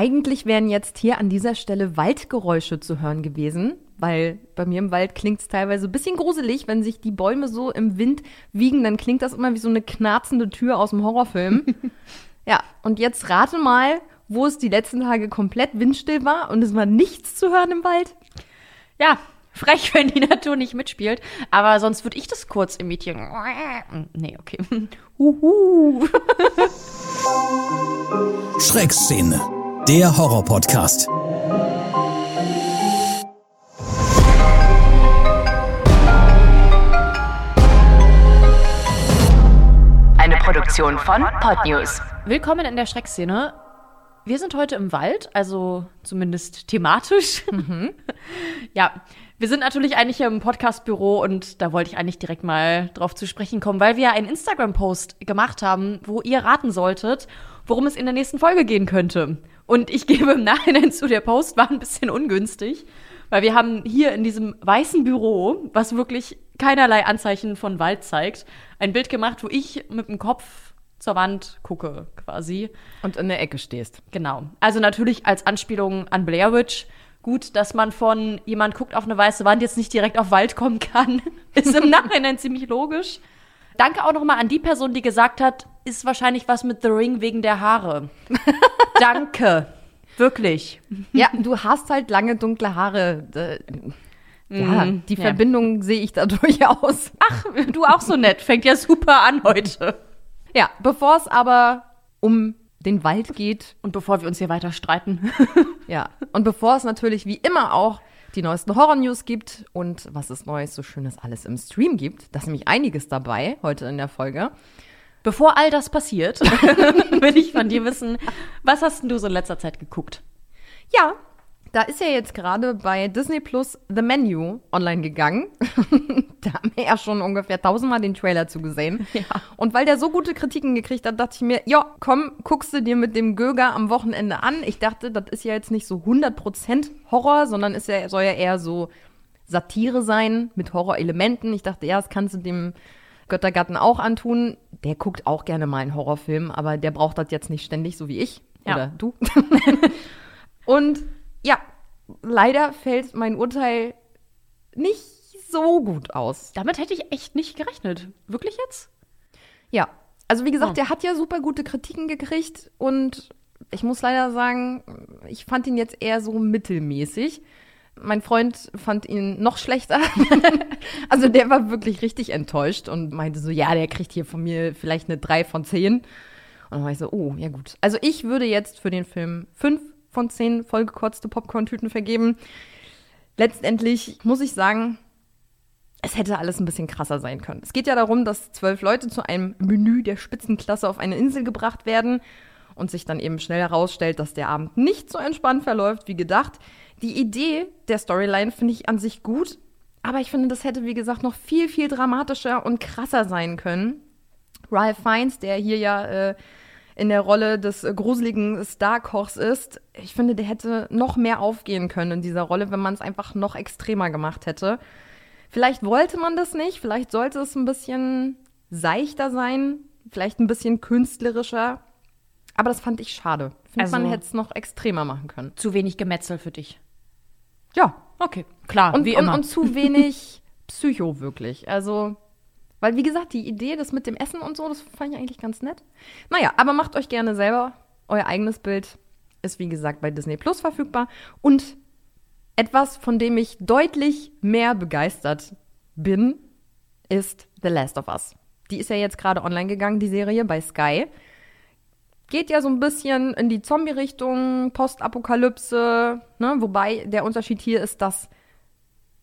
eigentlich wären jetzt hier an dieser Stelle Waldgeräusche zu hören gewesen, weil bei mir im Wald klingt es teilweise ein bisschen gruselig, wenn sich die Bäume so im Wind wiegen, dann klingt das immer wie so eine knarzende Tür aus dem Horrorfilm. ja, und jetzt rate mal, wo es die letzten Tage komplett windstill war und es war nichts zu hören im Wald. Ja, frech, wenn die Natur nicht mitspielt. Aber sonst würde ich das kurz imitieren. Nee, okay. Huhu. Schreckszene, der Horror-Podcast. Eine Produktion von Podnews. Willkommen in der Schreckszene. Wir sind heute im Wald, also zumindest thematisch. Ja, wir sind natürlich eigentlich hier im Podcastbüro und da wollte ich eigentlich direkt mal drauf zu sprechen kommen, weil wir einen Instagram-Post gemacht haben, wo ihr raten solltet, worum es in der nächsten Folge gehen könnte. Und ich gebe im Nachhinein zu, der Post war ein bisschen ungünstig, weil wir haben hier in diesem weißen Büro, was wirklich keinerlei Anzeichen von Wald zeigt, ein Bild gemacht, wo ich mit dem Kopf zur Wand gucke, quasi. Und in der Ecke stehst. Genau. Also natürlich als Anspielung an Blair Witch. Gut, dass man von jemand guckt auf eine weiße Wand jetzt nicht direkt auf Wald kommen kann, ist im Nachhinein ziemlich logisch. Danke auch nochmal an die Person, die gesagt hat, ist wahrscheinlich was mit The Ring wegen der Haare. Danke. Wirklich. Ja, du hast halt lange dunkle Haare. Äh, Ja, Mhm, die ja. Verbindung sehe ich da durchaus. Ach, du auch so nett. Fängt ja super an heute. Ja, bevor es aber um den Wald geht, Und bevor wir uns hier weiter streiten. ja, und bevor es natürlich wie immer auch die neuesten Horror-News gibt und was es Neues, so Schönes alles im Stream gibt, da ist nämlich einiges dabei heute in der Folge. Bevor all das passiert, will ich von dir wissen, was hast denn du so in letzter Zeit geguckt? Ja, da ist ja jetzt gerade bei Disney Plus The Menu online gegangen. da haben wir ja schon ungefähr tausendmal den Trailer zugesehen. Ja. Und weil der so gute Kritiken gekriegt hat, dachte ich mir, ja, komm, guckst du dir mit dem Göger am Wochenende an. Ich dachte, das ist ja jetzt nicht so 100% Horror, sondern ist ja, soll ja eher so Satire sein mit Horrorelementen. Ich dachte, ja, das kannst du dem Göttergatten auch antun. Der guckt auch gerne mal einen Horrorfilm, aber der braucht das jetzt nicht ständig, so wie ich. Ja. Oder du. Und ja, leider fällt mein Urteil nicht so gut aus. Damit hätte ich echt nicht gerechnet. Wirklich jetzt? Ja, also wie gesagt, Oh. der hat ja super gute Kritiken gekriegt und ich muss leider sagen, ich fand ihn jetzt eher so mittelmäßig. Mein Freund fand ihn noch schlechter. also der war wirklich richtig enttäuscht und meinte so, ja, der kriegt hier von mir vielleicht eine 3 von 10. Und dann war ich so, oh, ja gut. Also ich würde jetzt für den Film 5 von 10 vollgekotzte Popcorn-Tüten vergeben. Letztendlich muss ich sagen, es hätte alles ein bisschen krasser sein können. Es geht ja darum, dass zwölf Leute zu einem Menü der Spitzenklasse auf eine Insel gebracht werden und sich dann eben schnell herausstellt, dass der Abend nicht so entspannt verläuft wie gedacht. Die Idee der Storyline finde ich an sich gut, aber ich finde, das hätte, wie gesagt, noch viel, viel dramatischer und krasser sein können. Ralph Fiennes, der hier ja äh, in der Rolle des äh, gruseligen Starkochs ist, ich finde, der hätte noch mehr aufgehen können in dieser Rolle, wenn man es einfach noch extremer gemacht hätte. Vielleicht wollte man das nicht, vielleicht sollte es ein bisschen seichter sein, vielleicht ein bisschen künstlerischer. Aber das fand ich schade. Ich finde, Also- man hätte es noch extremer machen können. Zu wenig Gemetzel für dich. Ja. Okay, klar, Und, wie und, immer. und zu wenig Psycho wirklich. Also, weil wie gesagt, die Idee, das mit dem Essen und so, das fand ich eigentlich ganz nett. Naja, aber macht euch gerne selber euer eigenes Bild. Ist wie gesagt bei Disney Plus verfügbar. Und etwas, von dem ich deutlich mehr begeistert bin, ist The Last of Us. Die ist ja jetzt gerade online gegangen, die Serie bei Sky. Geht ja so ein bisschen in die Zombie-Richtung, Postapokalypse, ne? wobei der Unterschied hier ist, dass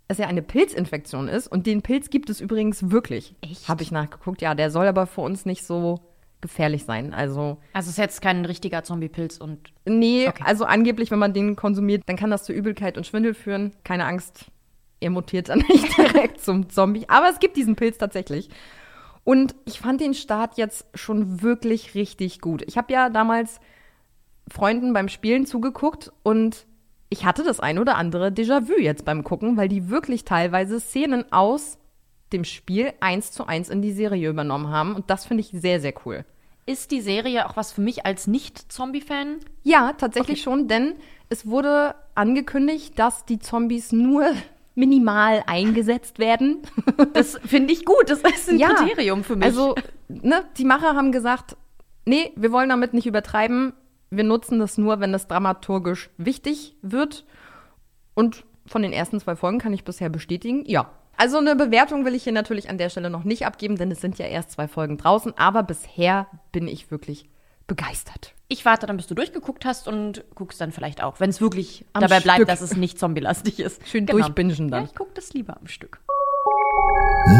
es ja eine Pilzinfektion ist und den Pilz gibt es übrigens wirklich. Echt? Habe ich nachgeguckt. Ja, der soll aber für uns nicht so gefährlich sein. Also, also es ist jetzt kein richtiger Zombie-Pilz und nee, Okay. also angeblich, wenn man den konsumiert, dann kann das zu Übelkeit und Schwindel führen. Keine Angst, er mutiert dann nicht direkt zum Zombie. Aber es gibt diesen Pilz tatsächlich. Und ich fand den Start jetzt schon wirklich richtig gut. Ich habe ja damals Freunden beim Spielen zugeguckt und ich hatte das ein oder andere Déjà-vu jetzt beim Gucken, weil die wirklich teilweise Szenen aus dem Spiel eins zu eins in die Serie übernommen haben. Und das finde ich sehr, sehr cool. Ist die Serie auch was für mich als Nicht-Zombie-Fan? Ja, tatsächlich schon, denn es wurde angekündigt, dass die Zombies nur minimal eingesetzt werden. Das finde ich gut. Das ist ein Kriterium für mich. Also, ne, die Macher haben gesagt, nee, wir wollen damit nicht übertreiben. Wir nutzen das nur, wenn es dramaturgisch wichtig wird. Und von den ersten zwei Folgen kann ich bisher bestätigen, ja. Also eine Bewertung will ich hier natürlich an der Stelle noch nicht abgeben, denn es sind ja erst zwei Folgen draußen. Aber bisher bin ich wirklich begeistert. ich warte dann, bis du durchgeguckt hast und guckst dann vielleicht auch, wenn es wirklich Am dabei bleibt, Stück. dass es nicht zombielastig ist. Schön Genau. durchbingen dann. Ja, ich gucke das lieber am Stück.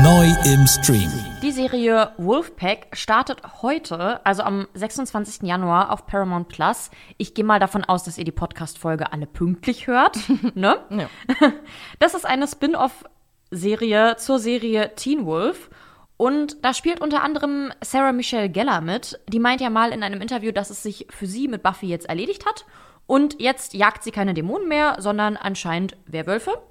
Neu im Stream. Die Serie Wolfpack startet heute, also am 26. Januar auf Paramount Plus. Ich gehe mal davon aus, dass ihr die Podcast-Folge alle pünktlich hört. ne? Ja. Das ist eine Spin-off-Serie zur Serie Teen Wolf. Und da spielt unter anderem Sarah Michelle Gellar mit. Die meint ja mal in einem Interview, dass es sich für sie mit Buffy jetzt erledigt hat. Und jetzt jagt sie keine Dämonen mehr, sondern anscheinend Werwölfe.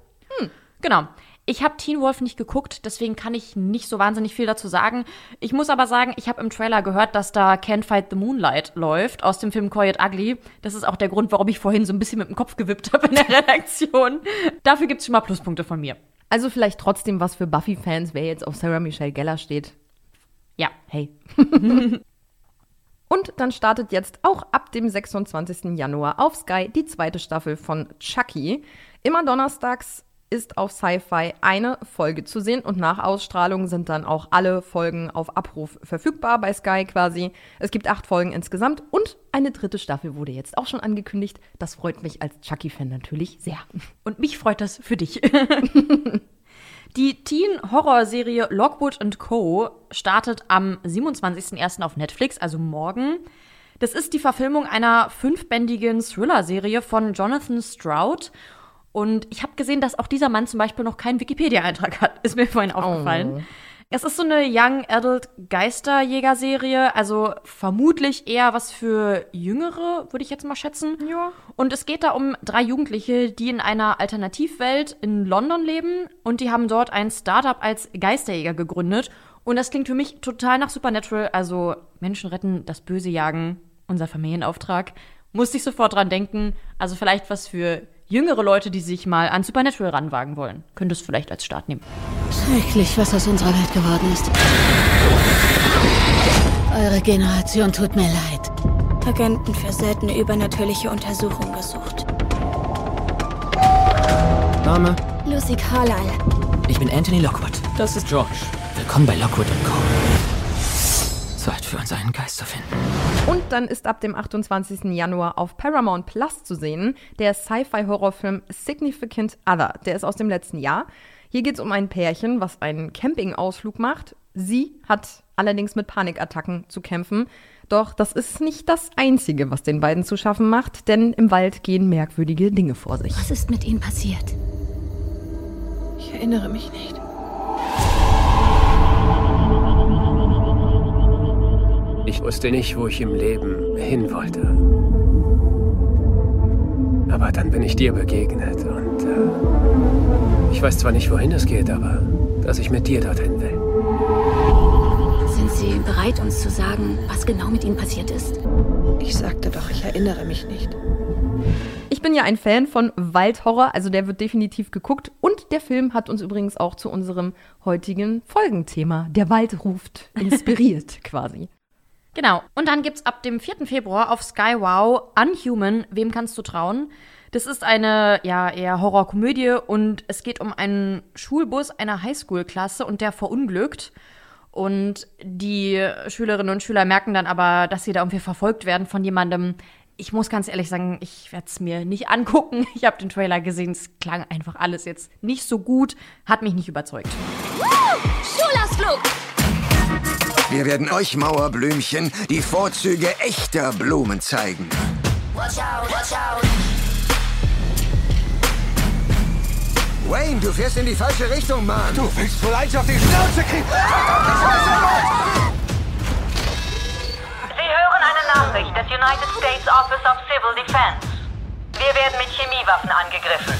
Genau. Ich habe Teen Wolf nicht geguckt, deswegen kann ich nicht so wahnsinnig viel dazu sagen. Ich muss aber sagen, ich habe im Trailer gehört, dass da Can't Fight the Moonlight läuft aus dem Film Quiet Ugly. Das ist auch der Grund, warum ich vorhin so ein bisschen mit dem Kopf gewippt habe in der Redaktion. Dafür gibt's schon mal Pluspunkte von mir. Also vielleicht trotzdem was für Buffy-Fans, wer jetzt auf Sarah Michelle Gellar steht. Ja. Hey. Und dann startet jetzt auch ab dem 26. Januar auf Sky die zweite Staffel von Chucky. Immer donnerstags ist auf Sci-Fi eine Folge zu sehen und nach Ausstrahlung sind dann auch alle Folgen auf Abruf verfügbar bei Sky quasi. Es gibt acht Folgen insgesamt und eine dritte Staffel wurde jetzt auch schon angekündigt. Das freut mich als Chucky-Fan natürlich sehr. Und mich freut das für dich. Die Teen-Horror-Serie Lockwood Co. startet am 27.01. auf Netflix, also morgen. Das ist die Verfilmung einer fünfbändigen Thriller-Serie von Jonathan Stroud. Und ich habe gesehen, dass auch dieser Mann zum Beispiel noch keinen Wikipedia-Eintrag hat. Ist mir vorhin aufgefallen. Es ist so eine Young Adult Geisterjäger-Serie, also vermutlich eher was für Jüngere, würde ich jetzt mal schätzen. Ja. Und es geht da um drei Jugendliche, die in einer Alternativwelt in London leben und die haben dort ein Startup als Geisterjäger gegründet. Und das klingt für mich total nach Supernatural, also Menschen retten, das Böse jagen, unser Familienauftrag. Musste ich sofort dran denken, also vielleicht was für jüngere Leute, die sich mal an Supernatural ranwagen wollen. Könnte es vielleicht als Start nehmen. Schrecklich, was aus unserer Welt geworden ist. Eure Generation tut mir leid. Agenten für seltene übernatürliche Untersuchungen gesucht. Name? Lucy Carlyle. Ich bin Anthony Lockwood. Das ist George. Willkommen bei Lockwood Co. Zeit für uns einen Geist zu finden. Und dann ist ab dem 28. Januar auf Paramount Plus zu sehen der Sci-Fi-Horrorfilm Significant Other. Der ist aus dem letzten Jahr. Hier geht es um ein Pärchen, was einen Campingausflug macht. Sie hat allerdings mit Panikattacken zu kämpfen. Doch das ist nicht das Einzige, was den beiden zu schaffen macht, denn im Wald gehen merkwürdige Dinge vor sich. Was ist mit ihnen passiert? Ich erinnere mich nicht. Ich wusste nicht, wo ich im Leben hin wollte. Aber dann bin ich dir begegnet und äh, ich weiß zwar nicht, wohin es geht, aber dass ich mit dir dorthin will. Sind Sie bereit, uns zu sagen, was genau mit ihnen passiert ist? Ich sagte doch, ich erinnere mich nicht. Ich bin ja ein Fan von Waldhorror, also der wird definitiv geguckt. Und der Film hat uns übrigens auch zu unserem heutigen Folgenthema, der Wald ruft, inspiriert quasi. Genau. Und dann gibt's ab dem 4. Februar auf Sky Wow Unhuman, wem kannst du trauen? Das ist eine, ja, eher Horrorkomödie und es geht um einen Schulbus einer Highschool-Klasse und der verunglückt. Und die Schülerinnen und Schüler merken dann aber, dass sie da irgendwie verfolgt werden von jemandem. Ich muss ganz ehrlich sagen, ich werde es mir nicht angucken. Ich habe den Trailer gesehen, es klang einfach alles jetzt nicht so gut, hat mich nicht überzeugt. Schulausflug! Wir werden euch Mauerblümchen die Vorzüge echter Blumen zeigen. Wayne, du fährst in die falsche Richtung, Mann. Du willst wohl eins auf die Schnauze kriegen. Sie hören eine Nachricht des United States Office of Civil Defense. Wir werden mit Chemiewaffen angegriffen.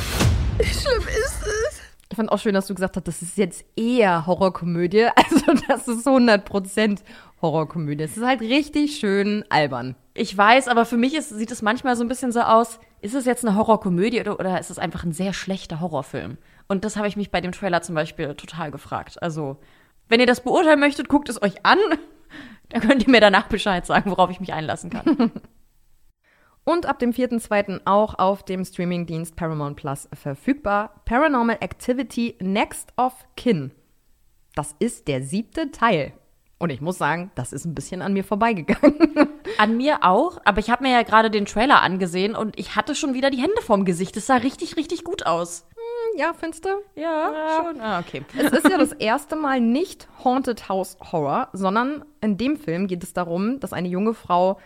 Fand auch schön, dass du gesagt hast, das ist jetzt eher Horrorkomödie. Also das ist 100% Horrorkomödie. Es ist halt richtig schön albern. Ich weiß, aber für mich ist, sieht es manchmal so ein bisschen so aus, ist es jetzt eine Horrorkomödie oder, oder ist es einfach ein sehr schlechter Horrorfilm? Und das habe ich mich bei dem Trailer zum Beispiel total gefragt. Also, wenn ihr das beurteilen möchtet, guckt es euch an. Dann könnt ihr mir danach Bescheid sagen, worauf ich mich einlassen kann. Und ab dem 4.2. auch auf dem Streamingdienst Paramount Plus verfügbar. Paranormal Activity Next of Kin. Das ist der siebte Teil. Und ich muss sagen, das ist ein bisschen an mir vorbeigegangen. An mir auch, aber ich habe mir ja gerade den Trailer angesehen und ich hatte schon wieder die Hände vorm Gesicht. Es sah richtig, richtig gut aus. ja, findest du? Ja, schon. Ah, okay. Es ist ja das erste Mal nicht Haunted House Horror, sondern in dem Film geht es darum, dass eine junge Frau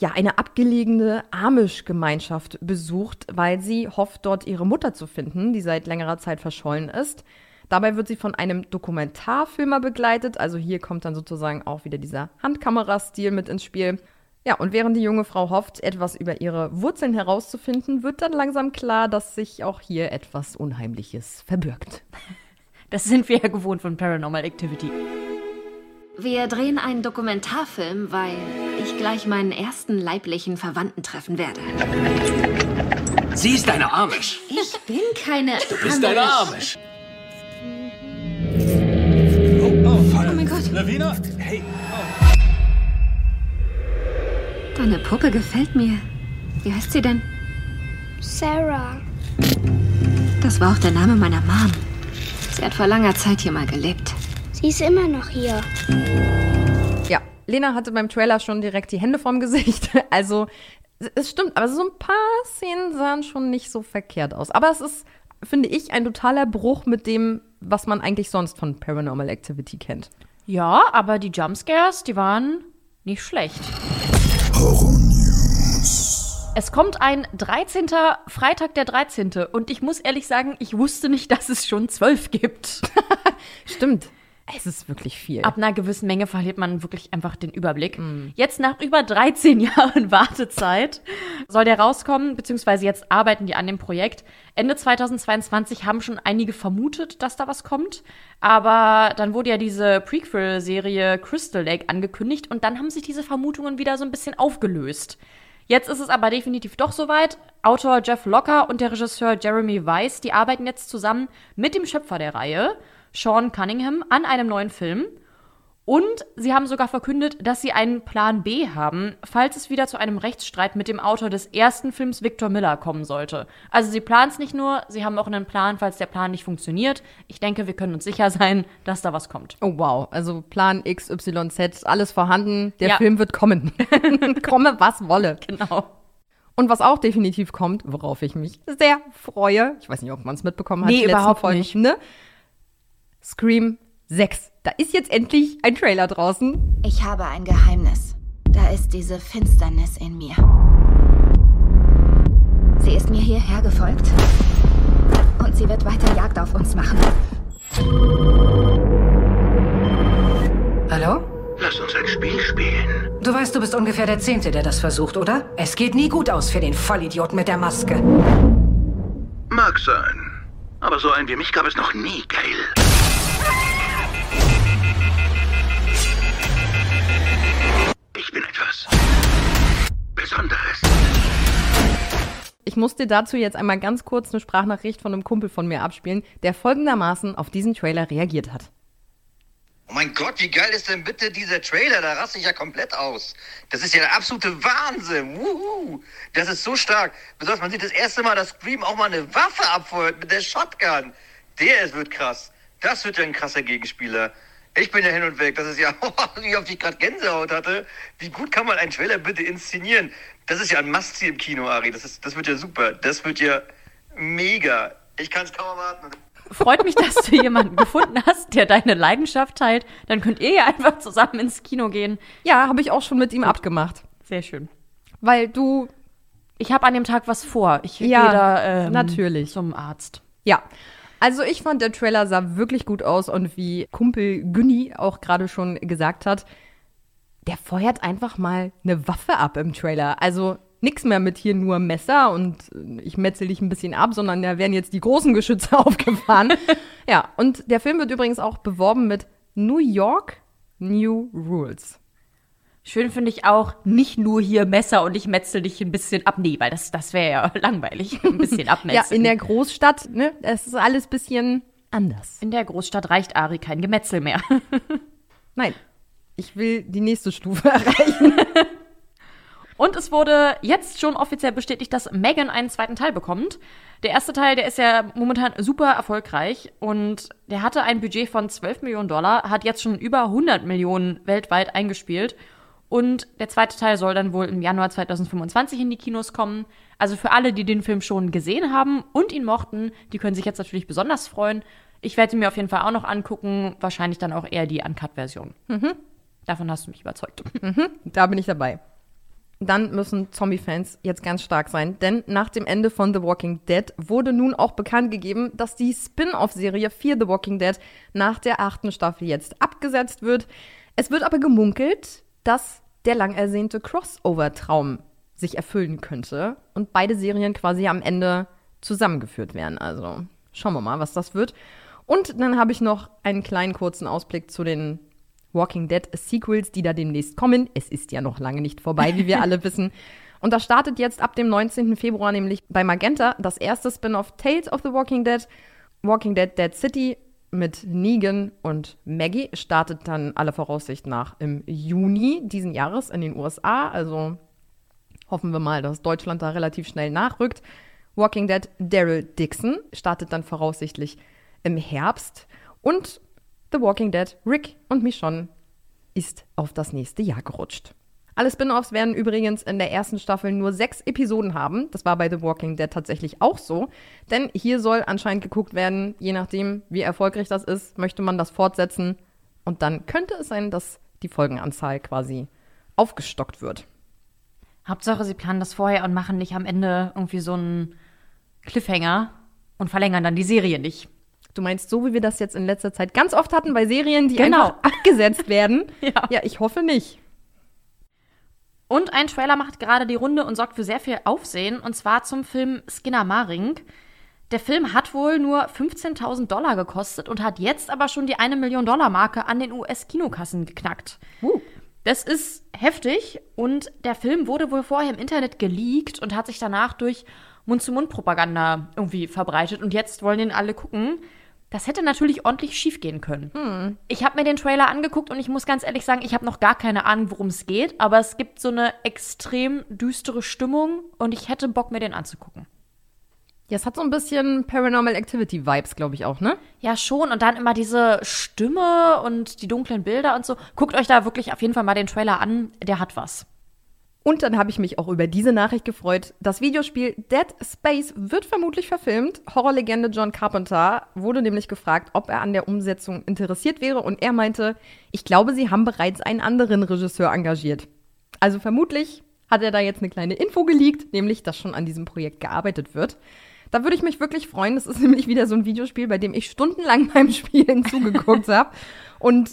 ja eine abgelegene Amish-Gemeinschaft besucht, weil sie hofft, dort ihre Mutter zu finden, die seit längerer Zeit verschollen ist. Dabei wird sie von einem Dokumentarfilmer begleitet, also hier kommt dann sozusagen auch wieder dieser Handkamerastil mit ins Spiel. Ja, und während die junge Frau hofft, etwas über ihre Wurzeln herauszufinden, wird dann langsam klar, dass sich auch hier etwas Unheimliches verbirgt. Das sind wir ja gewohnt von Paranormal Activity. Wir drehen einen Dokumentarfilm, weil ich gleich meinen ersten leiblichen Verwandten treffen werde. Sie ist eine Amish. Ich bin keine. Du bist eine Amish. Oh mein Gott, Lavina? Hey. deine Puppe gefällt mir. Wie heißt sie denn? Sarah. Das war auch der Name meiner Mom. Sie hat vor langer Zeit hier mal gelebt. Sie ist immer noch hier. Ja, Lena hatte beim Trailer schon direkt die Hände vorm Gesicht. Also, es stimmt, aber so ein paar Szenen sahen schon nicht so verkehrt aus. Aber es ist, finde ich, ein totaler Bruch mit dem, was man eigentlich sonst von Paranormal Activity kennt. Ja, aber die Jumpscares, die waren nicht schlecht. Es kommt ein 13. Freitag der 13. Und ich muss ehrlich sagen, ich wusste nicht, dass es schon 12 gibt. Stimmt. Es ist wirklich viel. Ab einer gewissen Menge verliert man wirklich einfach den Überblick. Jetzt nach über 13 Jahren Wartezeit soll der rauskommen, beziehungsweise jetzt arbeiten die an dem Projekt. Ende 2022 haben schon einige vermutet, dass da was kommt. Aber dann wurde ja diese Prequel-Serie Crystal Lake angekündigt und dann haben sich diese Vermutungen wieder so ein bisschen aufgelöst. Jetzt ist es aber definitiv doch soweit. Autor Jeff Locker und der Regisseur Jeremy Weiss, die arbeiten jetzt zusammen mit dem Schöpfer der Reihe, Sean Cunningham, an einem neuen Film. Und sie haben sogar verkündet, dass sie einen Plan B haben, falls es wieder zu einem Rechtsstreit mit dem Autor des ersten Films Victor Miller kommen sollte. Also sie planen es nicht nur, sie haben auch einen Plan, falls der Plan nicht funktioniert. Ich denke, wir können uns sicher sein, dass da was kommt. Oh wow, also Plan XYZ, alles vorhanden, der Ja. Film wird kommen. Komme, was wolle. Genau. Und was auch definitiv kommt, worauf ich mich sehr freue, ich weiß nicht, ob man es mitbekommen hat, Nee, überhaupt Folgen, nicht. Ne? Scream 6. Da ist jetzt endlich ein Trailer draußen. Ich habe ein Geheimnis. Da ist diese Finsternis in mir. Sie ist mir hierher gefolgt. Und sie wird weiter Jagd auf uns machen. Hallo? Lass uns ein Spiel spielen. Du weißt, du bist ungefähr der Zehnte, der das versucht, oder? Es geht nie gut aus für den Vollidioten mit der Maske. Mag sein. Aber so einen wie mich gab es noch nie, Gail. Ich bin etwas Besonderes. Ich muss dir dazu jetzt einmal ganz kurz eine Sprachnachricht von einem Kumpel von mir abspielen, der folgendermaßen auf diesen Trailer reagiert hat. Oh mein Gott, wie geil ist denn bitte dieser Trailer? Da raste ich ja komplett aus. Das ist ja der absolute Wahnsinn. Wuhu. Das ist so stark. Besonders man sieht das erste Mal, dass Scream auch mal eine Waffe abfeuert mit der Shotgun. Der ist, wird krass. Das wird ja ein krasser Gegenspieler. Ich bin ja hin und weg. Das ist ja, wie oft ich gerade Gänsehaut hatte. Wie gut kann man einen Trailer bitte inszenieren? Das ist ja ein Must-See im Kino, Ari. Das, ist, das wird ja super. Das wird ja mega. Ich kann es kaum erwarten. Freut mich, dass du jemanden gefunden hast, der deine Leidenschaft teilt. Dann könnt ihr ja einfach zusammen ins Kino gehen. Ja, habe ich auch schon mit ihm abgemacht. Sehr schön. Weil du, Ich habe an dem Tag was vor. Ich Ja, gehe da ähm, natürlich. zum Arzt. ja. Also ich fand, der Trailer sah wirklich gut aus und wie Kumpel Günni auch gerade schon gesagt hat, der feuert einfach mal eine Waffe ab im Trailer. Also nix mehr mit hier nur Messer und äh, ich metzel dich ein bisschen ab, sondern da werden jetzt die großen Geschütze aufgefahren. ja, und der Film wird übrigens auch beworben mit New York New Rules. Schön finde ich auch nicht nur hier Messer und ich metzel dich ein bisschen ab. Nee, weil das, das wäre ja langweilig. Ein bisschen abmetzeln. ja, in der Großstadt, ne, es ist alles bisschen anders. In der Großstadt reicht Ari kein Gemetzel mehr. Nein, ich will die nächste Stufe erreichen. Und es wurde jetzt schon offiziell bestätigt, dass Megan einen zweiten Teil bekommt. Der erste Teil, der ist ja momentan super erfolgreich und der hatte ein Budget von 12 Millionen Dollar, hat jetzt schon über 100 Millionen weltweit eingespielt. Und der zweite Teil soll dann wohl im Januar 2025 in die Kinos kommen. Also für alle, die den Film schon gesehen haben und ihn mochten, die können sich jetzt natürlich besonders freuen. Ich werde ihn mir auf jeden Fall auch noch angucken, wahrscheinlich dann auch eher die Uncut-Version. Mhm. Davon hast du mich überzeugt. Mhm, da bin ich dabei dann müssen Zombie-Fans jetzt ganz stark sein, denn nach dem Ende von The Walking Dead wurde nun auch bekannt gegeben, dass die Spin-off-Serie Fear The Walking Dead nach der achten Staffel jetzt abgesetzt wird. Es wird aber gemunkelt, dass der lang ersehnte Crossover-Traum sich erfüllen könnte und beide Serien quasi am Ende zusammengeführt werden. Also schauen wir mal, was das wird. Und dann habe ich noch einen kleinen kurzen Ausblick zu den Walking Dead Sequels, die da demnächst kommen. Es ist ja noch lange nicht vorbei, wie wir alle wissen. Und das startet jetzt ab dem 19. Februar nämlich bei Magenta das erste Spin-off Tales of the Walking Dead. Walking Dead Dead City mit Negan und Maggie startet dann alle Voraussicht nach im Juni diesen Jahres in den USA. Also hoffen wir mal, dass Deutschland da relativ schnell nachrückt. Walking Dead Daryl Dixon startet dann voraussichtlich im Herbst. Und The Walking Dead, Rick und Michonne ist auf das nächste Jahr gerutscht. Alle Spin-offs werden übrigens in der ersten Staffel nur sechs Episoden haben. Das war bei The Walking Dead tatsächlich auch so. Denn hier soll anscheinend geguckt werden, je nachdem, wie erfolgreich das ist, möchte man das fortsetzen. Und dann könnte es sein, dass die Folgenanzahl quasi aufgestockt wird. Hauptsache, sie planen das vorher und machen nicht am Ende irgendwie so einen Cliffhanger und verlängern dann die Serie nicht. Du meinst, so wie wir das jetzt in letzter Zeit ganz oft hatten bei Serien, die genau. einfach abgesetzt werden? ja. ja, ich hoffe nicht. Und ein Trailer macht gerade die Runde und sorgt für sehr viel Aufsehen, und zwar zum Film Skinner Maring. Der Film hat wohl nur 15.000 Dollar gekostet und hat jetzt aber schon die eine Million Dollar Marke an den US-Kinokassen geknackt. Uh. Das ist heftig und der Film wurde wohl vorher im Internet geleakt und hat sich danach durch Mund-zu-Mund-Propaganda irgendwie verbreitet und jetzt wollen den alle gucken. Das hätte natürlich ordentlich schief gehen können. Hm. Ich habe mir den Trailer angeguckt und ich muss ganz ehrlich sagen, ich habe noch gar keine Ahnung, worum es geht, aber es gibt so eine extrem düstere Stimmung und ich hätte Bock, mir den anzugucken. Ja, es hat so ein bisschen Paranormal Activity Vibes, glaube ich auch, ne? Ja, schon. Und dann immer diese Stimme und die dunklen Bilder und so. Guckt euch da wirklich auf jeden Fall mal den Trailer an. Der hat was. Und dann habe ich mich auch über diese Nachricht gefreut. Das Videospiel Dead Space wird vermutlich verfilmt. Horrorlegende John Carpenter wurde nämlich gefragt, ob er an der Umsetzung interessiert wäre. Und er meinte, ich glaube, sie haben bereits einen anderen Regisseur engagiert. Also vermutlich hat er da jetzt eine kleine Info geleakt, nämlich, dass schon an diesem Projekt gearbeitet wird. Da würde ich mich wirklich freuen. Das ist nämlich wieder so ein Videospiel, bei dem ich stundenlang beim Spielen zugeguckt habe. Und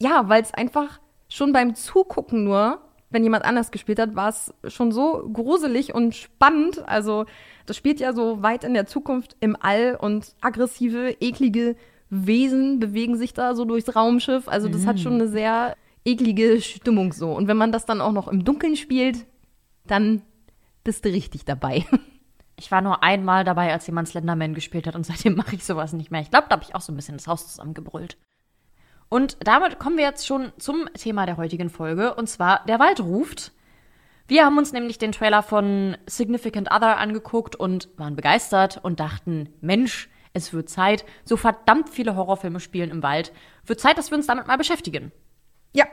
ja, weil es einfach schon beim Zugucken nur wenn jemand anders gespielt hat, war es schon so gruselig und spannend. Also das spielt ja so weit in der Zukunft im All und aggressive, eklige Wesen bewegen sich da so durchs Raumschiff. Also das mhm. hat schon eine sehr eklige Stimmung so. Und wenn man das dann auch noch im Dunkeln spielt, dann bist du richtig dabei. Ich war nur einmal dabei, als jemand Slenderman gespielt hat und seitdem mache ich sowas nicht mehr. Ich glaube, da habe ich auch so ein bisschen das Haus zusammengebrüllt. Und damit kommen wir jetzt schon zum Thema der heutigen Folge, und zwar Der Wald ruft. Wir haben uns nämlich den Trailer von Significant Other angeguckt und waren begeistert und dachten, Mensch, es wird Zeit, so verdammt viele Horrorfilme spielen im Wald. Wird Zeit, dass wir uns damit mal beschäftigen. Ja,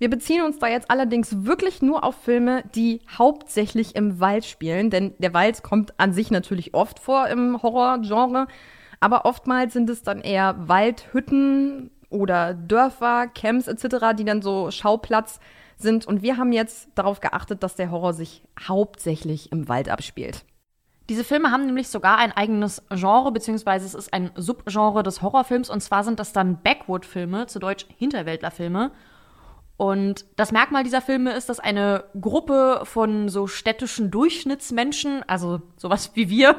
wir beziehen uns da jetzt allerdings wirklich nur auf Filme, die hauptsächlich im Wald spielen, denn der Wald kommt an sich natürlich oft vor im Horrorgenre, aber oftmals sind es dann eher Waldhütten, oder Dörfer, Camps etc., die dann so Schauplatz sind. Und wir haben jetzt darauf geachtet, dass der Horror sich hauptsächlich im Wald abspielt. Diese Filme haben nämlich sogar ein eigenes Genre, beziehungsweise es ist ein Subgenre des Horrorfilms. Und zwar sind das dann Backwood-Filme, zu Deutsch Hinterwäldler-Filme. Und das Merkmal dieser Filme ist, dass eine Gruppe von so städtischen Durchschnittsmenschen, also sowas wie wir,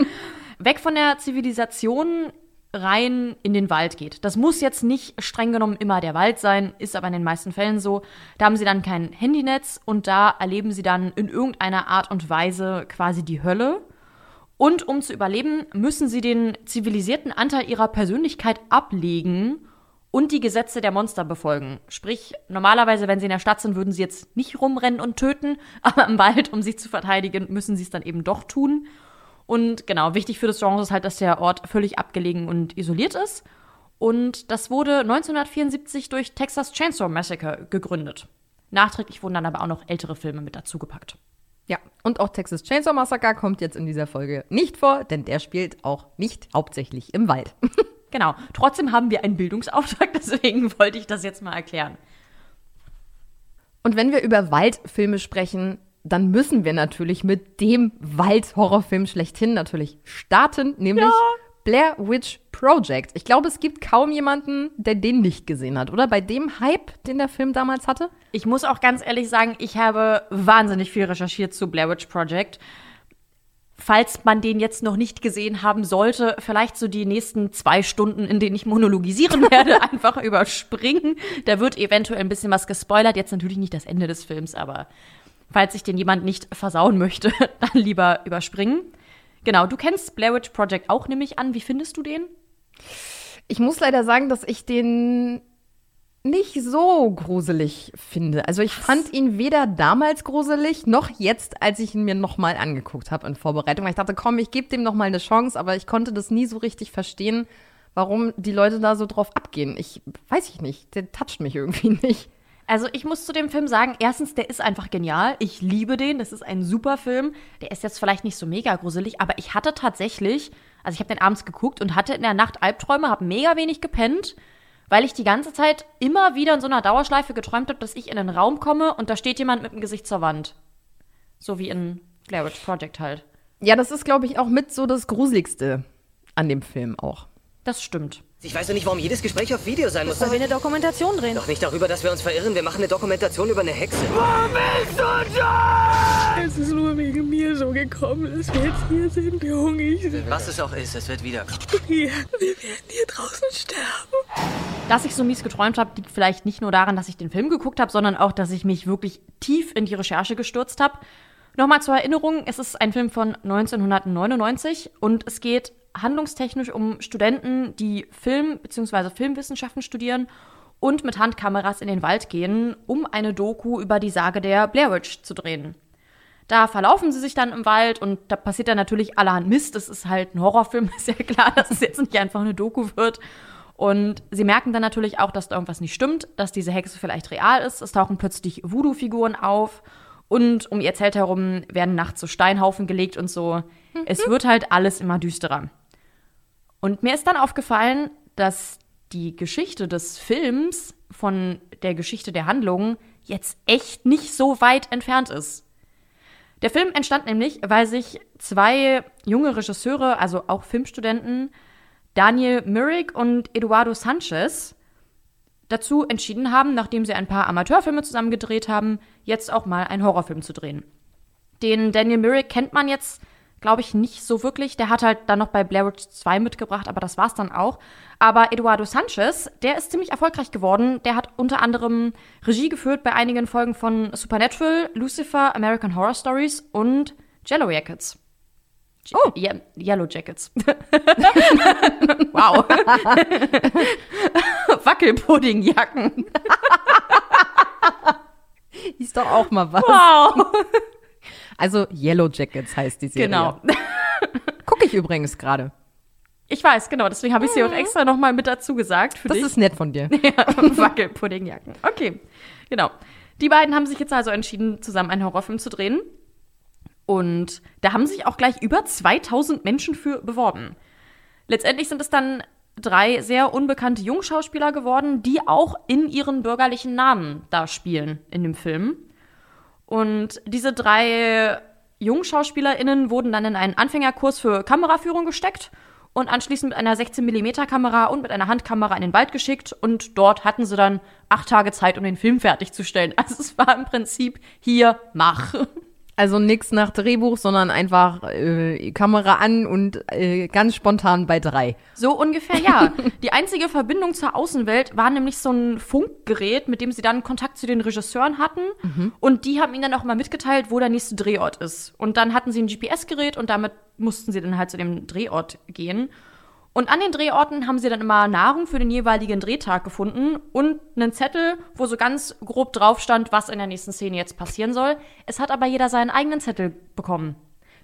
weg von der Zivilisation rein in den Wald geht. Das muss jetzt nicht streng genommen immer der Wald sein, ist aber in den meisten Fällen so. Da haben sie dann kein Handynetz und da erleben sie dann in irgendeiner Art und Weise quasi die Hölle. Und um zu überleben, müssen sie den zivilisierten Anteil ihrer Persönlichkeit ablegen und die Gesetze der Monster befolgen. Sprich, normalerweise, wenn sie in der Stadt sind, würden sie jetzt nicht rumrennen und töten, aber im Wald, um sich zu verteidigen, müssen sie es dann eben doch tun. Und genau, wichtig für das Genre ist halt, dass der Ort völlig abgelegen und isoliert ist. Und das wurde 1974 durch Texas Chainsaw Massacre gegründet. Nachträglich wurden dann aber auch noch ältere Filme mit dazugepackt. Ja, und auch Texas Chainsaw Massacre kommt jetzt in dieser Folge nicht vor, denn der spielt auch nicht hauptsächlich im Wald. genau. Trotzdem haben wir einen Bildungsauftrag, deswegen wollte ich das jetzt mal erklären. Und wenn wir über Waldfilme sprechen, dann müssen wir natürlich mit dem Wald-Horrorfilm schlechthin natürlich starten, nämlich ja. Blair Witch Project. Ich glaube, es gibt kaum jemanden, der den nicht gesehen hat, oder? Bei dem Hype, den der Film damals hatte? Ich muss auch ganz ehrlich sagen, ich habe wahnsinnig viel recherchiert zu Blair Witch Project. Falls man den jetzt noch nicht gesehen haben sollte, vielleicht so die nächsten zwei Stunden, in denen ich monologisieren werde, einfach überspringen. Da wird eventuell ein bisschen was gespoilert. Jetzt natürlich nicht das Ende des Films, aber falls sich den jemand nicht versauen möchte, dann lieber überspringen. Genau, du kennst Blair Witch Project auch, nehme ich an. Wie findest du den? Ich muss leider sagen, dass ich den nicht so gruselig finde. Also ich fand ihn weder damals gruselig noch jetzt, als ich ihn mir nochmal angeguckt habe in Vorbereitung. Ich dachte, komm, ich gebe dem nochmal eine Chance, aber ich konnte das nie so richtig verstehen, warum die Leute da so drauf abgehen. Ich weiß ich nicht, der toucht mich irgendwie nicht. Also ich muss zu dem Film sagen, erstens, der ist einfach genial. Ich liebe den. Das ist ein super Film. Der ist jetzt vielleicht nicht so mega gruselig, aber ich hatte tatsächlich, also ich habe den abends geguckt und hatte in der Nacht Albträume, habe mega wenig gepennt, weil ich die ganze Zeit immer wieder in so einer Dauerschleife geträumt habe, dass ich in einen Raum komme und da steht jemand mit dem Gesicht zur Wand. So wie in Blair Witch Project halt. Ja, das ist, glaube ich, auch mit so das Gruseligste an dem Film auch. Das stimmt. Ich weiß doch nicht, warum jedes Gespräch auf Video sein muss. Weil wir eine Dokumentation drehen. Doch nicht darüber, dass wir uns verirren. Wir machen eine Dokumentation über eine Hexe. Wo bist du da? Es ist nur wegen mir so gekommen, dass wir jetzt hier sind, Junge. Ich Was es auch ist, es wird wiederkommen. Hier, wir werden hier draußen sterben. Dass ich so mies geträumt habe, liegt vielleicht nicht nur daran, dass ich den Film geguckt habe, sondern auch, dass ich mich wirklich tief in die Recherche gestürzt habe. Nochmal zur Erinnerung, es ist ein Film von 1999 und es geht handlungstechnisch um Studenten, die Film bzw. Filmwissenschaften studieren und mit Handkameras in den Wald gehen, um eine Doku über die Sage der Blair Witch zu drehen. Da verlaufen sie sich dann im Wald und da passiert dann natürlich allerhand Mist. Es ist halt ein Horrorfilm, ist ja klar, dass es jetzt nicht einfach eine Doku wird. Und sie merken dann natürlich auch, dass da irgendwas nicht stimmt, dass diese Hexe vielleicht real ist. Es tauchen plötzlich Voodoo-Figuren auf und um ihr Zelt herum werden nachts so Steinhaufen gelegt und so. Es wird halt alles immer düsterer. Und mir ist dann aufgefallen, dass die Geschichte des Films von der Geschichte der Handlung jetzt echt nicht so weit entfernt ist. Der Film entstand nämlich, weil sich zwei junge Regisseure, also auch Filmstudenten, Daniel Myrick und Eduardo Sanchez, dazu entschieden haben, nachdem sie ein paar Amateurfilme zusammen gedreht haben, jetzt auch mal einen Horrorfilm zu drehen. Den Daniel Myrick kennt man jetzt glaube ich, nicht so wirklich. Der hat halt dann noch bei Blair Witch 2 mitgebracht, aber das war's dann auch. Aber Eduardo Sanchez, der ist ziemlich erfolgreich geworden. Der hat unter anderem Regie geführt bei einigen Folgen von Supernatural, Lucifer, American Horror Stories und Jello Jackets. Oh, Ye Yellow Jackets. wow. Wackelpuddingjacken. Ist doch auch mal was. Wow. Also Yellow Jackets heißt die Serie. Genau. Gucke ich übrigens gerade. Ich weiß, genau. Deswegen habe ich sie auch extra noch mal mit dazu gesagt. Für das dich. ist nett von dir. ja, Wackelpuddingjacken. Okay, genau. Die beiden haben sich jetzt also entschieden, zusammen einen Horrorfilm zu drehen. Und da haben sich auch gleich über 2000 Menschen für beworben. Letztendlich sind es dann drei sehr unbekannte Jungschauspieler geworden, die auch in ihren bürgerlichen Namen da spielen in dem Film. Und diese drei JungschauspielerInnen wurden dann in einen Anfängerkurs für Kameraführung gesteckt und anschließend mit einer 16mm Kamera und mit einer Handkamera in den Wald geschickt und dort hatten sie dann acht Tage Zeit, um den Film fertigzustellen. Also es war im Prinzip hier, mach. Also nix nach Drehbuch, sondern einfach äh, Kamera an und äh, ganz spontan bei drei. So ungefähr, ja. Die einzige Verbindung zur Außenwelt war nämlich so ein Funkgerät, mit dem sie dann Kontakt zu den Regisseuren hatten. Mhm. Und die haben ihnen dann auch mal mitgeteilt, wo der nächste Drehort ist. Und dann hatten sie ein GPS-Gerät und damit mussten sie dann halt zu dem Drehort gehen. Und an den Drehorten haben sie dann immer Nahrung für den jeweiligen Drehtag gefunden und einen Zettel, wo so ganz grob drauf stand, was in der nächsten Szene jetzt passieren soll. Es hat aber jeder seinen eigenen Zettel bekommen.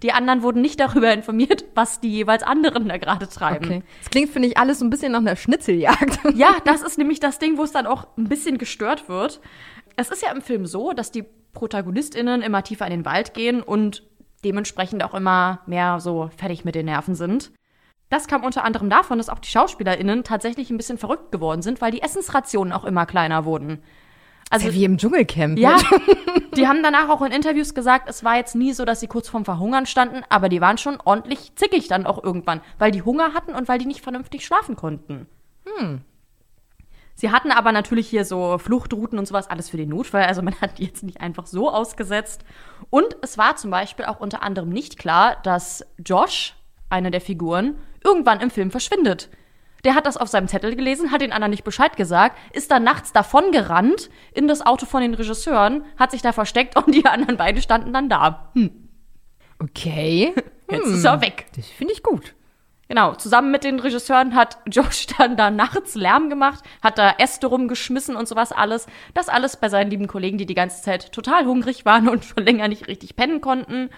Die anderen wurden nicht darüber informiert, was die jeweils anderen da gerade treiben. Okay. Das klingt, finde ich, alles so ein bisschen nach einer Schnitzeljagd. Ja, das ist nämlich das Ding, wo es dann auch ein bisschen gestört wird. Es ist ja im Film so, dass die ProtagonistInnen immer tiefer in den Wald gehen und dementsprechend auch immer mehr so fertig mit den Nerven sind. Das kam unter anderem davon, dass auch die SchauspielerInnen tatsächlich ein bisschen verrückt geworden sind, weil die Essensrationen auch immer kleiner wurden. Also ja wie im Dschungelcamp. Ja, die haben danach auch in Interviews gesagt, es war jetzt nie so, dass sie kurz vorm Verhungern standen, aber die waren schon ordentlich zickig dann auch irgendwann, weil die Hunger hatten und weil die nicht vernünftig schlafen konnten. Hm. Sie hatten aber natürlich hier so Fluchtrouten und sowas, alles für den Notfall. Also man hat die jetzt nicht einfach so ausgesetzt. Und es war zum Beispiel auch unter anderem nicht klar, dass Josh, eine der Figuren, irgendwann im Film verschwindet. Der hat das auf seinem Zettel gelesen, hat den anderen nicht Bescheid gesagt, ist dann nachts davon gerannt in das Auto von den Regisseuren, hat sich da versteckt und die anderen beide standen dann da. Hm. Okay. Jetzt hm. ist er weg. Das finde ich gut. Genau, zusammen mit den Regisseuren hat Josh dann da nachts Lärm gemacht, hat da Äste rumgeschmissen und sowas alles. Das alles bei seinen lieben Kollegen, die die ganze Zeit total hungrig waren und schon länger nicht richtig pennen konnten.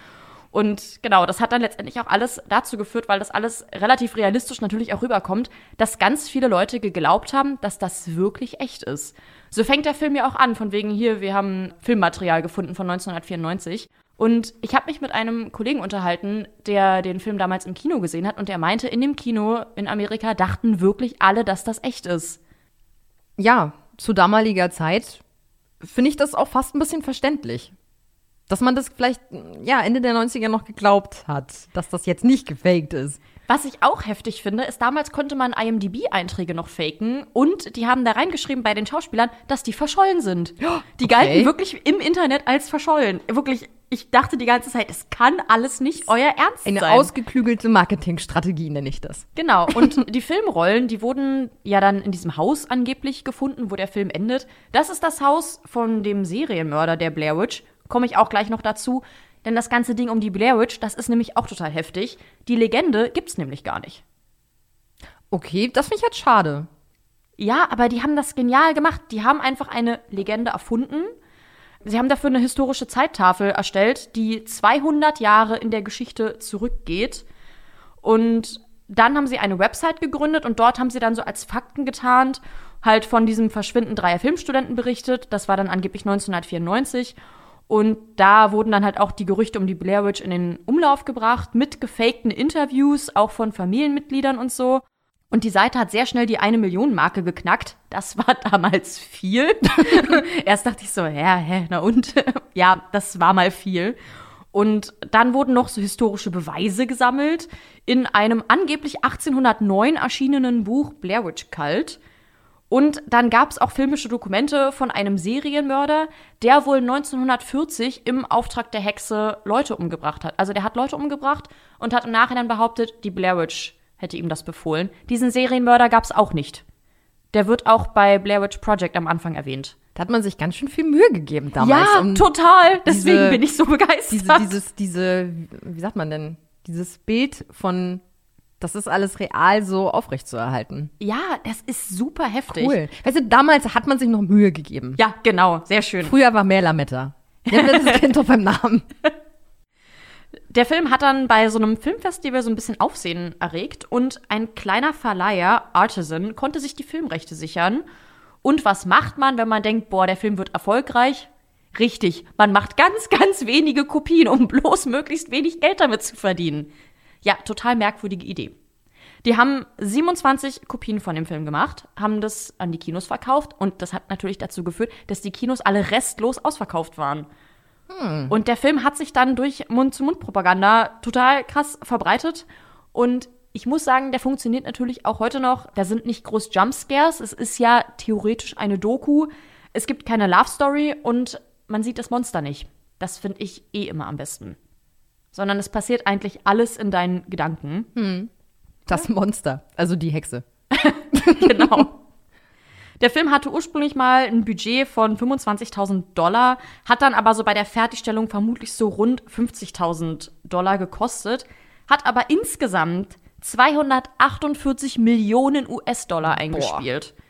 Und genau, das hat dann letztendlich auch alles dazu geführt, weil das alles relativ realistisch natürlich auch rüberkommt, dass ganz viele Leute geglaubt haben, dass das wirklich echt ist. So fängt der Film ja auch an, von wegen hier, wir haben Filmmaterial gefunden von 1994. Und ich habe mich mit einem Kollegen unterhalten, der den Film damals im Kino gesehen hat und der meinte, in dem Kino in Amerika dachten wirklich alle, dass das echt ist. Ja, zu damaliger Zeit finde ich das auch fast ein bisschen verständlich. Dass man das vielleicht, ja, Ende der 90er noch geglaubt hat, dass das jetzt nicht gefaked ist. Was ich auch heftig finde, ist, damals konnte man IMDb-Einträge noch faken und die haben da reingeschrieben bei den Schauspielern, dass die verschollen sind. Die Okay. galten wirklich im Internet als verschollen. Wirklich, ich dachte die ganze Zeit, es kann alles nicht euer Ernst Eine sein. ausgeklügelte Marketingstrategie nenne ich das. Genau, und die Filmrollen, die wurden ja dann in diesem Haus angeblich gefunden, wo der Film endet. Das ist das Haus von dem Serienmörder der Blair Witch. Komme ich auch gleich noch dazu. Denn das ganze Ding um die Blair Witch, das ist nämlich auch total heftig. Die Legende gibt's nämlich gar nicht. Okay, das finde ich jetzt schade. Ja, aber die haben das genial gemacht. Die haben einfach eine Legende erfunden. Sie haben dafür eine historische Zeittafel erstellt, die 200 Jahre in der Geschichte zurückgeht. Und dann haben sie eine Website gegründet und dort haben sie dann so als Fakten getarnt, halt von diesem Verschwinden dreier Filmstudenten berichtet. Das war dann angeblich 1994. Und da wurden dann halt auch die Gerüchte um die Blair Witch in den Umlauf gebracht, mit gefakten Interviews, auch von Familienmitgliedern und so. Und die Seite hat sehr schnell die eine Million Marke geknackt. Das war damals viel. Erst dachte ich so, ja, hä, na und? ja, das war mal viel. Und dann wurden noch so historische Beweise gesammelt in einem angeblich 1809 erschienenen Buch Blair Witch Cult. Und dann gab es auch filmische Dokumente von einem Serienmörder, der wohl 1940 im Auftrag der Hexe Leute umgebracht hat. Also der hat Leute umgebracht und hat im Nachhinein behauptet, die Blair Witch hätte ihm das befohlen. Diesen Serienmörder gab es auch nicht. Der wird auch bei Blair Witch Project am Anfang erwähnt. Da hat man sich ganz schön viel Mühe gegeben damals. Ja, um total. Deswegen diese- bin ich so begeistert. Diese, dieses, diese, wie sagt man denn, dieses Bild von, das ist alles real so aufrechtzuerhalten. ja, das ist super heftig. Cool. Weißt du, damals hat man sich noch Mühe gegeben. Ja, genau. Sehr schön. Früher war mehr Lametta. Ja, das kennt doch beim Namen. Der Film hat dann bei so einem Filmfestival so ein bisschen Aufsehen erregt und ein kleiner Verleiher, Artisan, konnte sich die Filmrechte sichern. Und was macht man, wenn man denkt, boah, der Film wird erfolgreich? Richtig, man macht ganz, ganz wenige Kopien, um bloß möglichst wenig Geld damit zu verdienen. Ja, total merkwürdige Idee. Die haben 27 Kopien von dem Film gemacht, haben das an die Kinos verkauft und das hat natürlich dazu geführt, dass die Kinos alle restlos ausverkauft waren. Und der Film hat sich dann durch Mund-zu-Mund-Propaganda total krass verbreitet. Und Ich muss sagen, der funktioniert natürlich auch heute noch. Da sind nicht groß Jumpscares. Es ist ja theoretisch eine Doku. Es gibt keine Love Story und man sieht das Monster nicht. Das finde ich eh immer am besten. Sondern es passiert eigentlich alles in deinen Gedanken. Hm. Das Monster, also die Hexe. genau. Der Film hatte ursprünglich mal ein Budget von 25.000 Dollar, hat dann aber so bei der Fertigstellung vermutlich so rund 50.000 Dollar gekostet, hat aber insgesamt 248 Millionen US-Dollar eingespielt. Boah.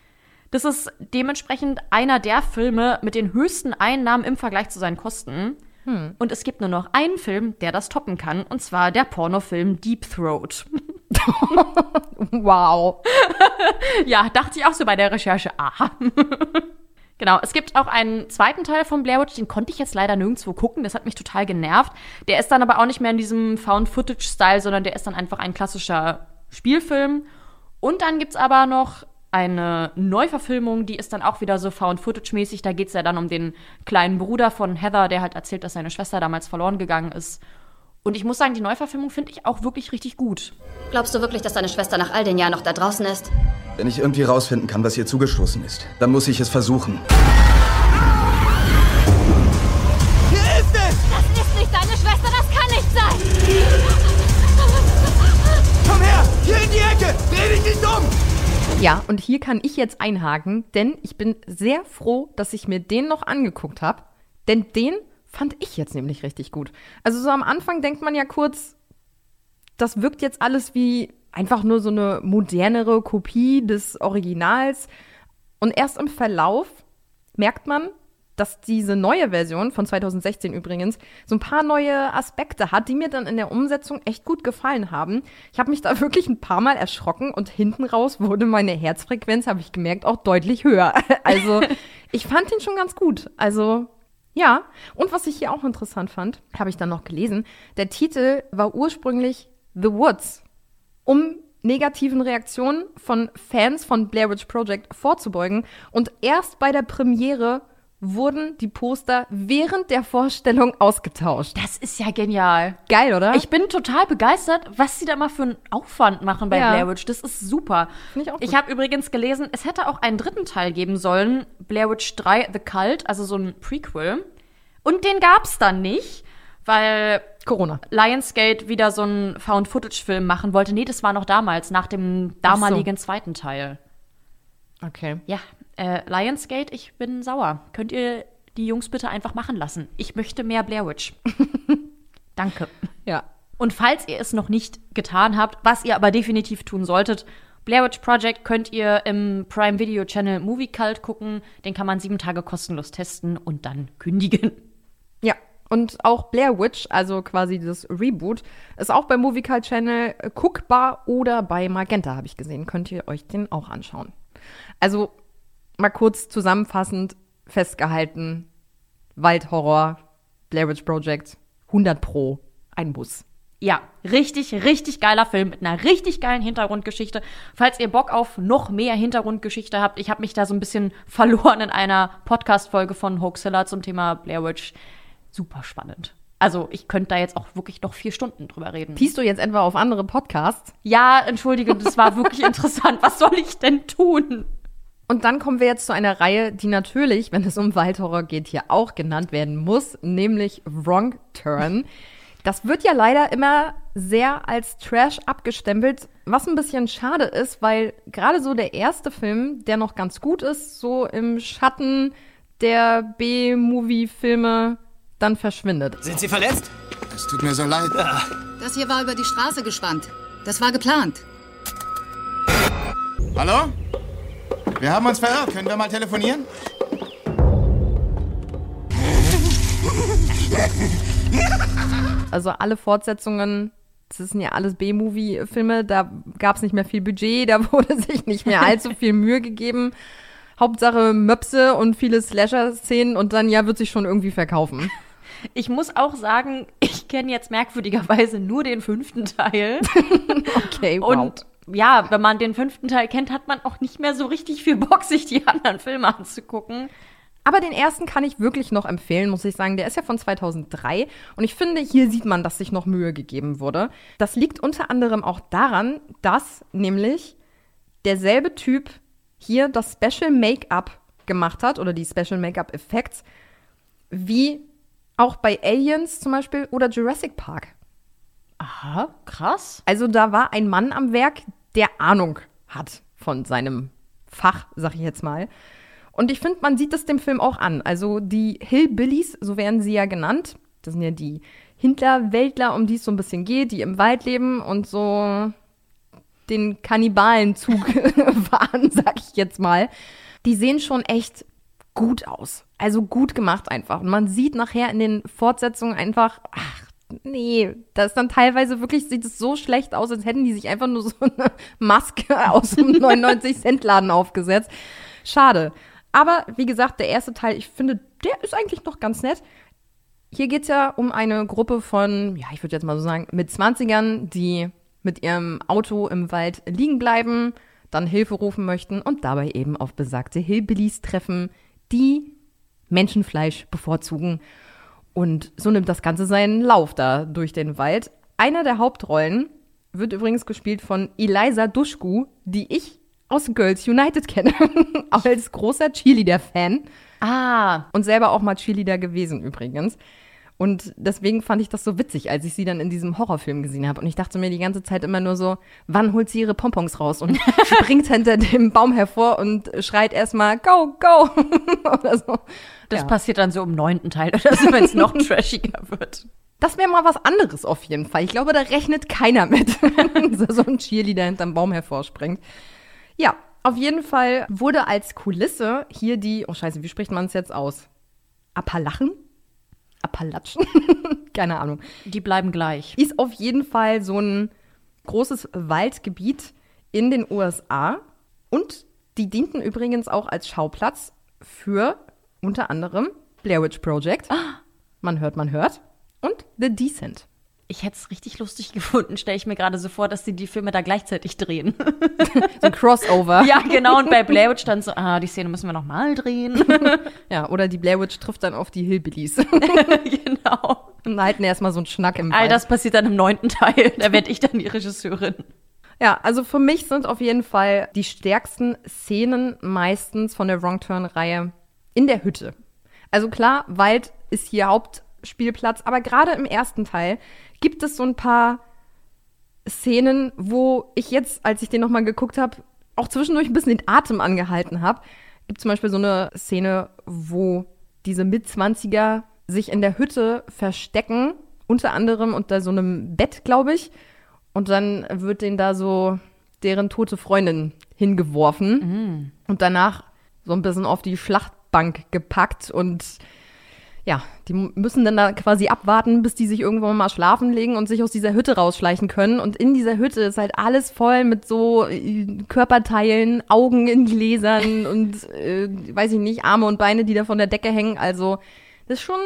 Das ist dementsprechend einer der Filme mit den höchsten Einnahmen im Vergleich zu seinen Kosten. Hm. Und es gibt nur noch einen Film, der das toppen kann, und zwar der Pornofilm Deep Throat. wow. ja, dachte ich auch so bei der Recherche. Aha. Genau, es gibt auch einen zweiten Teil von Blair Witch, den konnte ich jetzt leider nirgendwo gucken, das hat mich total genervt. Der ist dann aber auch nicht mehr in diesem Found-Footage-Style, sondern der ist dann einfach ein klassischer Spielfilm. Und dann gibt's aber noch eine Neuverfilmung, die ist dann auch wieder so Found-Footage-mäßig. Da geht's ja dann um den kleinen Bruder von Heather, der halt erzählt, dass seine Schwester damals verloren gegangen ist. Und ich muss sagen, die Neuverfilmung finde ich auch wirklich richtig gut. Glaubst du wirklich, dass deine Schwester nach all den Jahren noch da draußen ist? Wenn ich irgendwie rausfinden kann, was ihr zugestoßen ist, dann muss ich es versuchen. Hier ist es! Das ist nicht deine Schwester, das kann nicht sein! Komm her! Hier in die Ecke! Dreh dich nicht um! Ja, und hier kann ich jetzt einhaken, denn ich bin sehr froh, dass ich mir den noch angeguckt habe. Denn den Fand ich jetzt nämlich richtig gut. Also so am Anfang denkt man ja kurz, das wirkt jetzt alles wie einfach nur so eine modernere Kopie des Originals. Und erst im Verlauf merkt man, dass diese neue Version von 2016 übrigens so ein paar neue Aspekte hat, die mir dann in der Umsetzung echt gut gefallen haben. Ich habe mich da wirklich ein paar Mal erschrocken und hinten raus wurde meine Herzfrequenz, habe ich gemerkt, auch deutlich höher. Also ich fand ihn schon ganz gut. Also ja, und was ich hier auch interessant fand, habe ich dann noch gelesen, der Titel war ursprünglich The Woods, um negativen Reaktionen von Fans von Blair Witch Project vorzubeugen. Und erst bei der Premiere wurden die Poster während der Vorstellung ausgetauscht. Das ist ja genial. Geil, oder? Ich bin total begeistert, was sie da mal für einen Aufwand machen bei ja. Blair Witch. Das ist super. Finde ich auch gut. Ich habe übrigens gelesen, es hätte auch einen dritten Teil geben sollen, Blair Witch 3 The Cult, also so ein Prequel. Und den gab's dann nicht, weil Corona. Lionsgate wieder so einen Found-Footage-Film machen wollte. Nee, das war noch damals, nach dem damaligen so. zweiten Teil. Okay. Ja, äh, Lionsgate, ich bin sauer. Könnt ihr die Jungs bitte einfach machen lassen? Ich möchte mehr Blair Witch. Danke. Ja. Und falls ihr es noch nicht getan habt, was ihr aber definitiv tun solltet, Blair Witch Project könnt ihr im Prime Video Channel Movie Cult gucken. Den kann man sieben Tage kostenlos testen und dann kündigen. Ja, und auch Blair Witch, also quasi das Reboot, ist auch beim Movie Cult Channel guckbar oder bei Magenta, habe ich gesehen. Könnt ihr euch den auch anschauen. Also mal kurz zusammenfassend festgehalten: Waldhorror, Blair Witch Project, 100 Pro, ein Bus. Ja, richtig, richtig geiler Film mit einer richtig geilen Hintergrundgeschichte. Falls ihr Bock auf noch mehr Hintergrundgeschichte habt, ich habe mich da so ein bisschen verloren in einer Podcast-Folge von Hoaxilla zum Thema Blair Witch. Super spannend. Also, ich könnte da jetzt auch wirklich noch vier Stunden drüber reden. Piest du jetzt etwa auf andere Podcasts? Ja, entschuldige, das war wirklich interessant. Was soll ich denn tun? Und dann kommen wir jetzt zu einer Reihe, die natürlich, wenn es um Waldhorror geht, hier auch genannt werden muss, nämlich Wrong Turn. Das wird ja leider immer sehr als Trash abgestempelt, was ein bisschen schade ist, weil gerade so der erste Film, der noch ganz gut ist, so im Schatten der B-Movie-Filme dann verschwindet. Sind Sie verletzt? Es tut mir so leid. Ja. Das hier war über die Straße gespannt. Das war geplant. Hallo? Wir haben uns verirrt. Können wir mal telefonieren? Also alle Fortsetzungen, das sind ja alles B-Movie-Filme, da gab es nicht mehr viel Budget, da wurde sich nicht mehr allzu viel Mühe gegeben. Hauptsache Möpse und viele Slasher-Szenen und dann ja wird sich schon irgendwie verkaufen. Ich muss auch sagen, ich kenne jetzt merkwürdigerweise nur den fünften Teil. okay, wow. Und ja, wenn man den fünften Teil kennt, hat man auch nicht mehr so richtig viel Bock, sich die anderen Filme anzugucken. Aber den ersten kann ich wirklich noch empfehlen, muss ich sagen. Der ist ja von 2003 und ich finde, hier sieht man, dass sich noch Mühe gegeben wurde. Das liegt unter anderem auch daran, dass nämlich derselbe Typ hier das Special Make-up gemacht hat oder die Special Make-up Effects, wie auch bei Aliens zum Beispiel oder Jurassic Park. Aha, krass. Also da war ein Mann am Werk, der Ahnung hat von seinem Fach, sag ich jetzt mal. Und ich finde, man sieht das dem Film auch an. Also die Hillbillies, so werden sie ja genannt, das sind ja die Hintlerweltler, um die es so ein bisschen geht, die im Wald leben und so den Kannibalenzug fahren, sag ich jetzt mal. Die sehen schon echt gut aus. Also gut gemacht einfach. Und man sieht nachher in den Fortsetzungen einfach, ach, nee, das ist dann teilweise wirklich, sieht es so schlecht aus, als hätten die sich einfach nur so eine Maske aus dem 99-Cent-Laden aufgesetzt. Schade. Aber wie gesagt, der erste Teil, ich finde, der ist eigentlich noch ganz nett. Hier geht es ja um eine Gruppe von, ja, ich würde jetzt mal so sagen, mit 20ern, die mit ihrem Auto im Wald liegen bleiben, dann Hilfe rufen möchten und dabei eben auf besagte Hillbillies treffen, die Menschenfleisch bevorzugen. Und so nimmt das Ganze seinen Lauf da durch den Wald. Einer der Hauptrollen wird übrigens gespielt von Eliza Duschku, die ich aus Girls United kenne, als großer Cheerleader-Fan. Ah. Und selber auch mal Cheerleader gewesen übrigens. Und deswegen fand ich das so witzig, als ich sie dann in diesem Horrorfilm gesehen habe. Und ich dachte mir die ganze Zeit immer nur so, wann holt sie ihre Pompons raus und springt hinter dem Baum hervor und schreit erstmal, go, go! oder so. Das Ja. passiert dann so im neunten Teil oder so, wenn es noch trashiger wird. Das wäre mal was anderes auf jeden Fall. Ich glaube, da rechnet keiner mit, wenn so ein Cheerleader hinterm Baum hervorspringt. Ja, auf jeden Fall wurde als Kulisse hier die, oh scheiße, wie spricht man es jetzt aus? Appalachen? Appalachen? Keine Ahnung. Die bleiben gleich. Ist auf jeden Fall so ein großes Waldgebiet in den USA. Und die dienten übrigens auch als Schauplatz für unter anderem Blair Witch Project. Man hört, man hört. Und The Descent. Ich hätte es richtig lustig gefunden, stelle ich mir gerade so vor, dass sie die Filme da gleichzeitig drehen. So ein Crossover. ja, genau. Und bei Blair Witch dann so, ah, die Szene müssen wir noch mal drehen. Ja, oder die Blair Witch trifft dann auf die Hillbillies. genau. Und halten erstmal so einen Schnack im All Wald. das passiert dann im neunten Teil. Da werde ich dann die Regisseurin. Ja, also für mich sind auf jeden Fall die stärksten Szenen meistens von der Wrong Turn-Reihe in der Hütte. Also klar, Wald ist hier Hauptspielplatz, aber gerade im ersten Teil gibt es so ein paar Szenen, wo ich jetzt, als ich den nochmal geguckt habe, auch zwischendurch ein bisschen den Atem angehalten habe. Gibt zum Beispiel so eine Szene, wo diese Mitzwanziger sich in der Hütte verstecken, unter anderem unter so einem Bett, glaube ich. Und dann wird denen da so deren tote Freundin hingeworfen und danach so ein bisschen auf die Schlachtbank gepackt und ja, die müssen dann da quasi abwarten, bis die sich irgendwann mal schlafen legen und sich aus dieser Hütte rausschleichen können. Und in dieser Hütte ist halt alles voll mit so äh, Körperteilen, Augen in Gläsern und äh, weiß ich nicht, Arme und Beine, die da von der Decke hängen. Also das ist schon,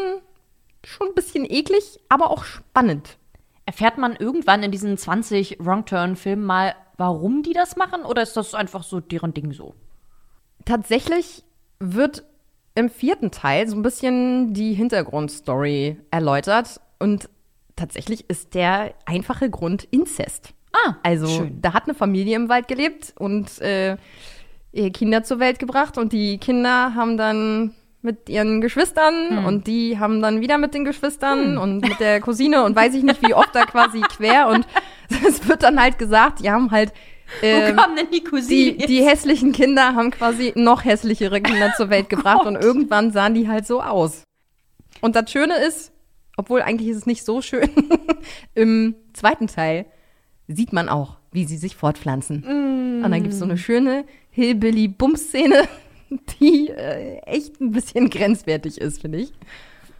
schon ein bisschen eklig, aber auch spannend. Erfährt man irgendwann in diesen 20 Wrong Turn-Filmen mal, warum die das machen? Oder ist das einfach so deren Ding so? Tatsächlich wird im vierten Teil so ein bisschen die Hintergrundstory erläutert und tatsächlich ist der einfache Grund Inzest. Ah, also schön. da hat eine Familie im Wald gelebt und äh, Kinder zur Welt gebracht und die Kinder haben dann mit ihren Geschwistern Hm. und die haben dann wieder mit den Geschwistern und mit der Cousine und weiß ich nicht wie oft da quasi quer und es wird dann halt gesagt, die haben halt ähm, Wo kam denn die Cousine die, die hässlichen Kinder haben quasi noch hässlichere Kinder zur Welt gebracht und irgendwann sahen die halt so aus. Und das Schöne ist, obwohl eigentlich ist es nicht so schön, im zweiten Teil sieht man auch, wie sie sich fortpflanzen. Mm. Und dann gibt es so eine schöne Hillbilly-Bums-Szene, die äh, echt ein bisschen grenzwertig ist, finde ich.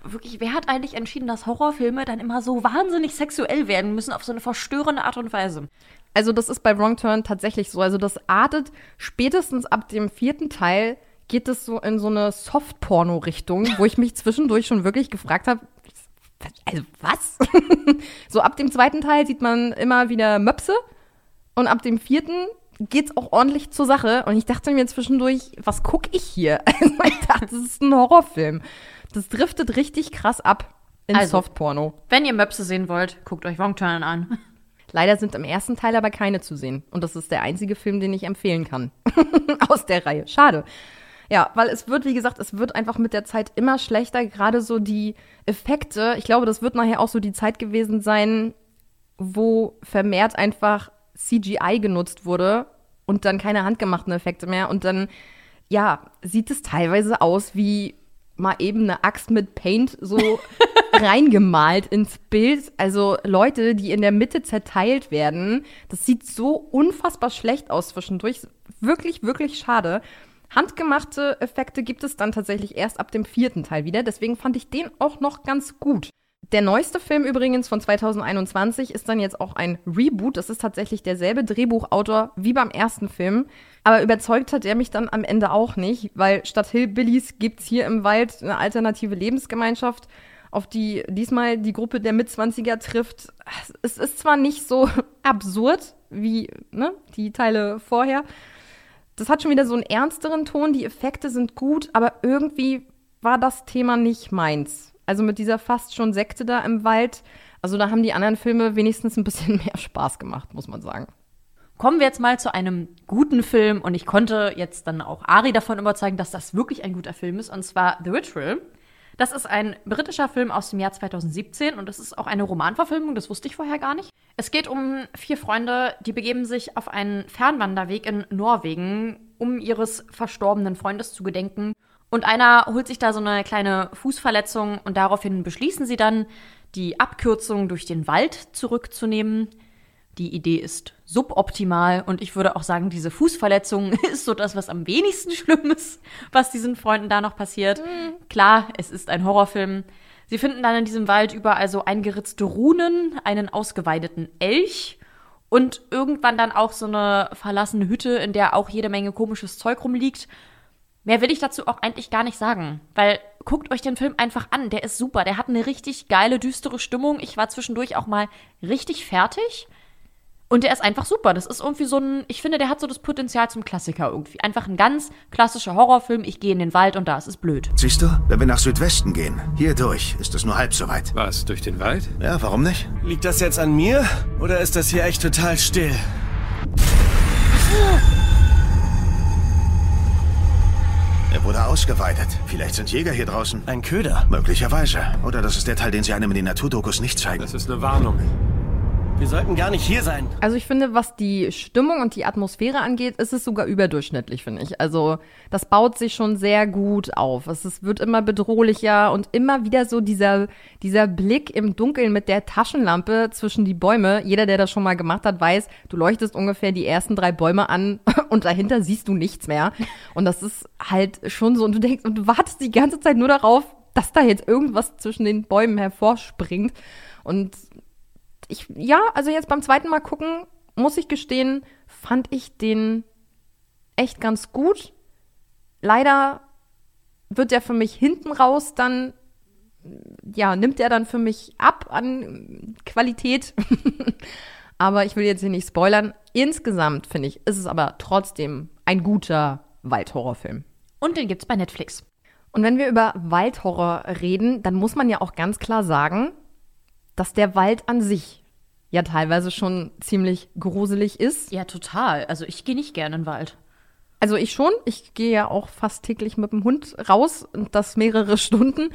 Wirklich, wer hat eigentlich entschieden, dass Horrorfilme dann immer so wahnsinnig sexuell werden müssen auf so eine verstörende Art und Weise? Also das ist bei Wrong Turn tatsächlich so. Also das artet spätestens ab dem vierten Teil geht es so in so eine Soft-Porno-Richtung, wo ich mich zwischendurch schon wirklich gefragt habe, also was? so ab dem zweiten Teil sieht man immer wieder Möpse und ab dem vierten geht's auch ordentlich zur Sache. Und ich dachte mir zwischendurch, was guck ich hier? Also ich dachte, das ist ein Horrorfilm. Das driftet richtig krass ab in Also, Softporno. Wenn ihr Möpse sehen wollt, guckt euch Wrong Turn an. Leider sind im ersten Teil aber keine zu sehen. Und das ist der einzige Film, den ich empfehlen kann. Aus der Reihe. Schade. Ja, weil es wird, wie gesagt, es wird einfach mit der Zeit immer schlechter. Gerade so die Effekte. Ich glaube, das wird nachher auch so die Zeit gewesen sein, wo vermehrt einfach CGI genutzt wurde und dann keine handgemachten Effekte mehr. Und dann, ja, sieht es teilweise aus wie mal eben eine Axt mit Paint so reingemalt ins Bild. Also Leute, die in der Mitte zerteilt werden. Das sieht so unfassbar schlecht aus zwischendurch. Wirklich, wirklich schade. Handgemachte Effekte gibt es dann tatsächlich erst ab dem vierten Teil wieder. Deswegen fand ich den auch noch ganz gut. Der neueste Film übrigens von 2021 ist dann jetzt auch ein Reboot. Das ist tatsächlich derselbe Drehbuchautor wie beim ersten Film. Aber überzeugt hat er mich dann am Ende auch nicht, weil statt Hillbillies gibt's hier im Wald eine alternative Lebensgemeinschaft, auf die diesmal die Gruppe der Mitzwanziger trifft. Es ist zwar nicht so absurd wie ne, die Teile vorher. Das hat schon wieder so einen ernsteren Ton. Die Effekte sind gut, aber irgendwie war das Thema nicht meins. Also mit dieser fast schon Sekte da im Wald. Also da haben die anderen Filme wenigstens ein bisschen mehr Spaß gemacht, muss man sagen. Kommen wir jetzt mal zu einem guten Film und ich konnte jetzt dann auch Ari davon überzeugen, dass das wirklich ein guter Film ist und zwar The Ritual. Das ist ein britischer Film aus dem Jahr 2017 und es ist auch eine Romanverfilmung, das wusste ich vorher gar nicht. Es geht um vier Freunde, die begeben sich auf einen Fernwanderweg in Norwegen, um ihres verstorbenen Freundes zu gedenken. Und einer holt sich da so eine kleine Fußverletzung und daraufhin beschließen sie dann, die Abkürzung durch den Wald zurückzunehmen. Die Idee ist suboptimal und ich würde auch sagen, diese Verletzung ist so das, was am wenigsten schlimm ist, was diesen Freunden da noch passiert. Klar, es ist ein Horrorfilm. Sie finden dann in diesem Wald überall so eingeritzte Runen, einen ausgeweideten Elch und irgendwann dann auch so eine verlassene Hütte, in der auch jede Menge komisches Zeug rumliegt. Mehr will ich dazu auch eigentlich gar nicht sagen, weil guckt euch den Film einfach an, der ist super, der hat eine richtig geile, düstere Stimmung. Ich war zwischendurch auch mal richtig fertig. Und der ist einfach super. Das ist irgendwie so ein, ich finde, der hat so das Potenzial zum Klassiker irgendwie. Einfach ein ganz klassischer Horrorfilm. Ich gehe in den Wald und da ist es blöd. Siehst du, wenn wir nach Südwesten gehen, hier durch, ist es nur halb so weit. Was, durch den Wald? Ja, warum nicht? Liegt das jetzt an mir? Oder ist das hier echt total still? Er wurde ausgeweidet. Vielleicht sind Jäger hier draußen. Ein Köder? Möglicherweise. Oder das ist der Teil, den sie einem in den Naturdokus nicht zeigen. Das ist eine Warnung. Wir sollten gar nicht hier sein. Also ich finde, was die Stimmung und die Atmosphäre angeht, ist es sogar überdurchschnittlich, finde ich. Also das baut sich schon sehr gut auf. Es ist, wird immer bedrohlicher und immer wieder so dieser, dieser Blick im Dunkeln mit der Taschenlampe zwischen die Bäume. Jeder, der das schon mal gemacht hat, weiß, du leuchtest ungefähr die ersten drei Bäume an und dahinter siehst du nichts mehr. Und das ist halt schon so. Und du denkst, und du wartest die ganze Zeit nur darauf, dass da jetzt irgendwas zwischen den Bäumen hervorspringt. Und ich, ja, also jetzt beim zweiten Mal gucken, muss ich gestehen, fand ich den echt ganz gut. Leider wird der für mich hinten raus dann, ja, nimmt er dann für mich ab an Qualität. aber ich will jetzt hier nicht spoilern. Insgesamt finde ich, ist es aber trotzdem ein guter Waldhorrorfilm. Und den gibt's bei Netflix. Und wenn wir über Waldhorror reden, dann muss man ja auch ganz klar sagen, dass der Wald an sich ja teilweise schon ziemlich gruselig ist. Ja, total. Also ich gehe nicht gerne in den Wald. Also ich schon. Ich gehe ja auch fast täglich mit dem Hund raus und das mehrere Stunden.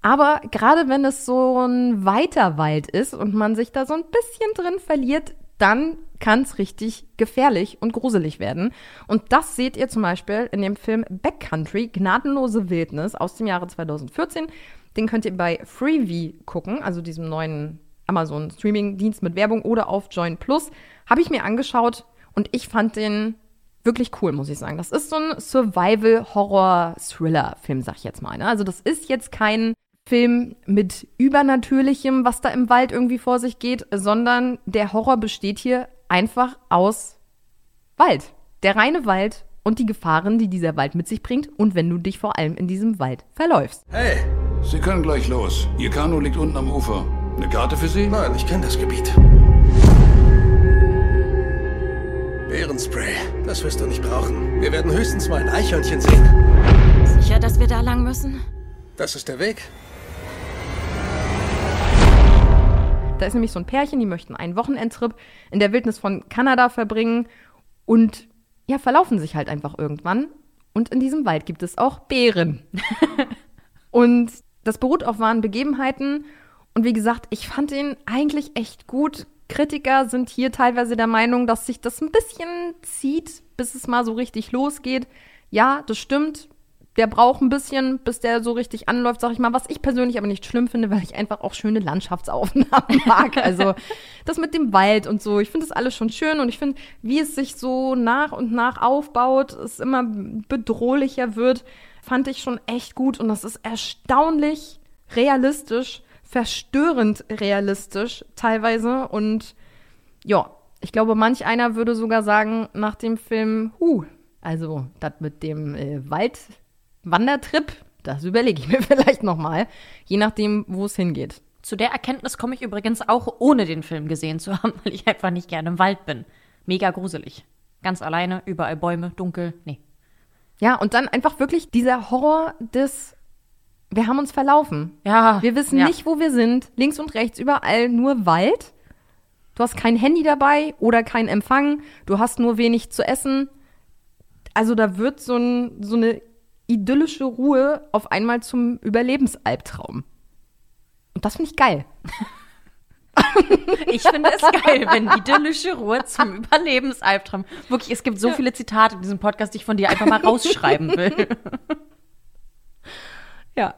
Aber gerade wenn es so ein weiter Wald ist und man sich da so ein bisschen drin verliert, dann kann es richtig gefährlich und gruselig werden. Und das seht ihr zum Beispiel in dem Film Backcountry, Gnadenlose Wildnis aus dem Jahre 2014. Den könnt ihr bei Freevee gucken, also diesem neuen Amazon Streaming-Dienst mit Werbung oder auf Join Plus. Habe ich mir angeschaut und ich fand den wirklich cool, muss ich sagen. Das ist so ein Survival-Horror-Thriller-Film, sag ich jetzt mal. Ne? Also das ist jetzt kein Film mit Übernatürlichem, was da im Wald irgendwie vor sich geht, sondern der Horror besteht hier einfach aus Wald. Der reine Wald und die Gefahren, die dieser Wald mit sich bringt und wenn du dich vor allem in diesem Wald verläufst. Hey, Sie können gleich los. Ihr Kanu liegt unten am Ufer. Eine Karte für Sie? Nein, ich kenne das Gebiet. Bärenspray. Eichhörnchen sehen. Sicher, dass wir da lang müssen? Das ist der Weg. Da ist nämlich so ein Pärchen, die möchten einen Wochenendtrip in der Wildnis von Kanada verbringen und ja, verlaufen sich halt einfach irgendwann. Und in diesem Wald gibt es auch Bären. und das beruht auf wahren Begebenheiten. Und wie gesagt, ich fand ihn eigentlich echt gut. Kritiker sind hier teilweise der Meinung, dass sich das ein bisschen zieht, bis es mal so richtig losgeht. Ja, das stimmt der braucht ein bisschen, bis der so richtig anläuft, sag ich mal, was ich persönlich aber nicht schlimm finde, weil ich einfach auch schöne Landschaftsaufnahmen mag. Also das mit dem Wald und so, ich finde das alles schon schön und ich finde, wie es sich so nach und nach aufbaut, es immer bedrohlicher wird, fand ich schon echt gut und das ist erstaunlich realistisch, verstörend realistisch teilweise und ja, ich glaube, manch einer würde sogar sagen nach dem Film, huh, also das mit dem äh, Wald Wandertrip, das überlege ich mir vielleicht nochmal, je nachdem, wo es hingeht. Zu der Erkenntnis komme ich übrigens auch, ohne den Film gesehen zu haben, weil ich einfach nicht gerne im Wald bin. Mega gruselig. Ganz alleine, überall Bäume, dunkel, nee. Ja, und dann einfach wirklich dieser Horror des wir haben uns verlaufen. Ja. Wir wissen ja. nicht, wo wir sind. Links und rechts überall nur Wald. Du hast kein Handy dabei oder kein Empfang. Du hast nur wenig zu essen. Also da wird so, ein, so eine idyllische Ruhe auf einmal zum Überlebensalbtraum. Und das finde ich geil. Ich finde es geil, wenn idyllische Ruhe zum Überlebensalbtraum. Wirklich, es gibt so viele Zitate in diesem Podcast, die ich von dir einfach mal rausschreiben will. Ja.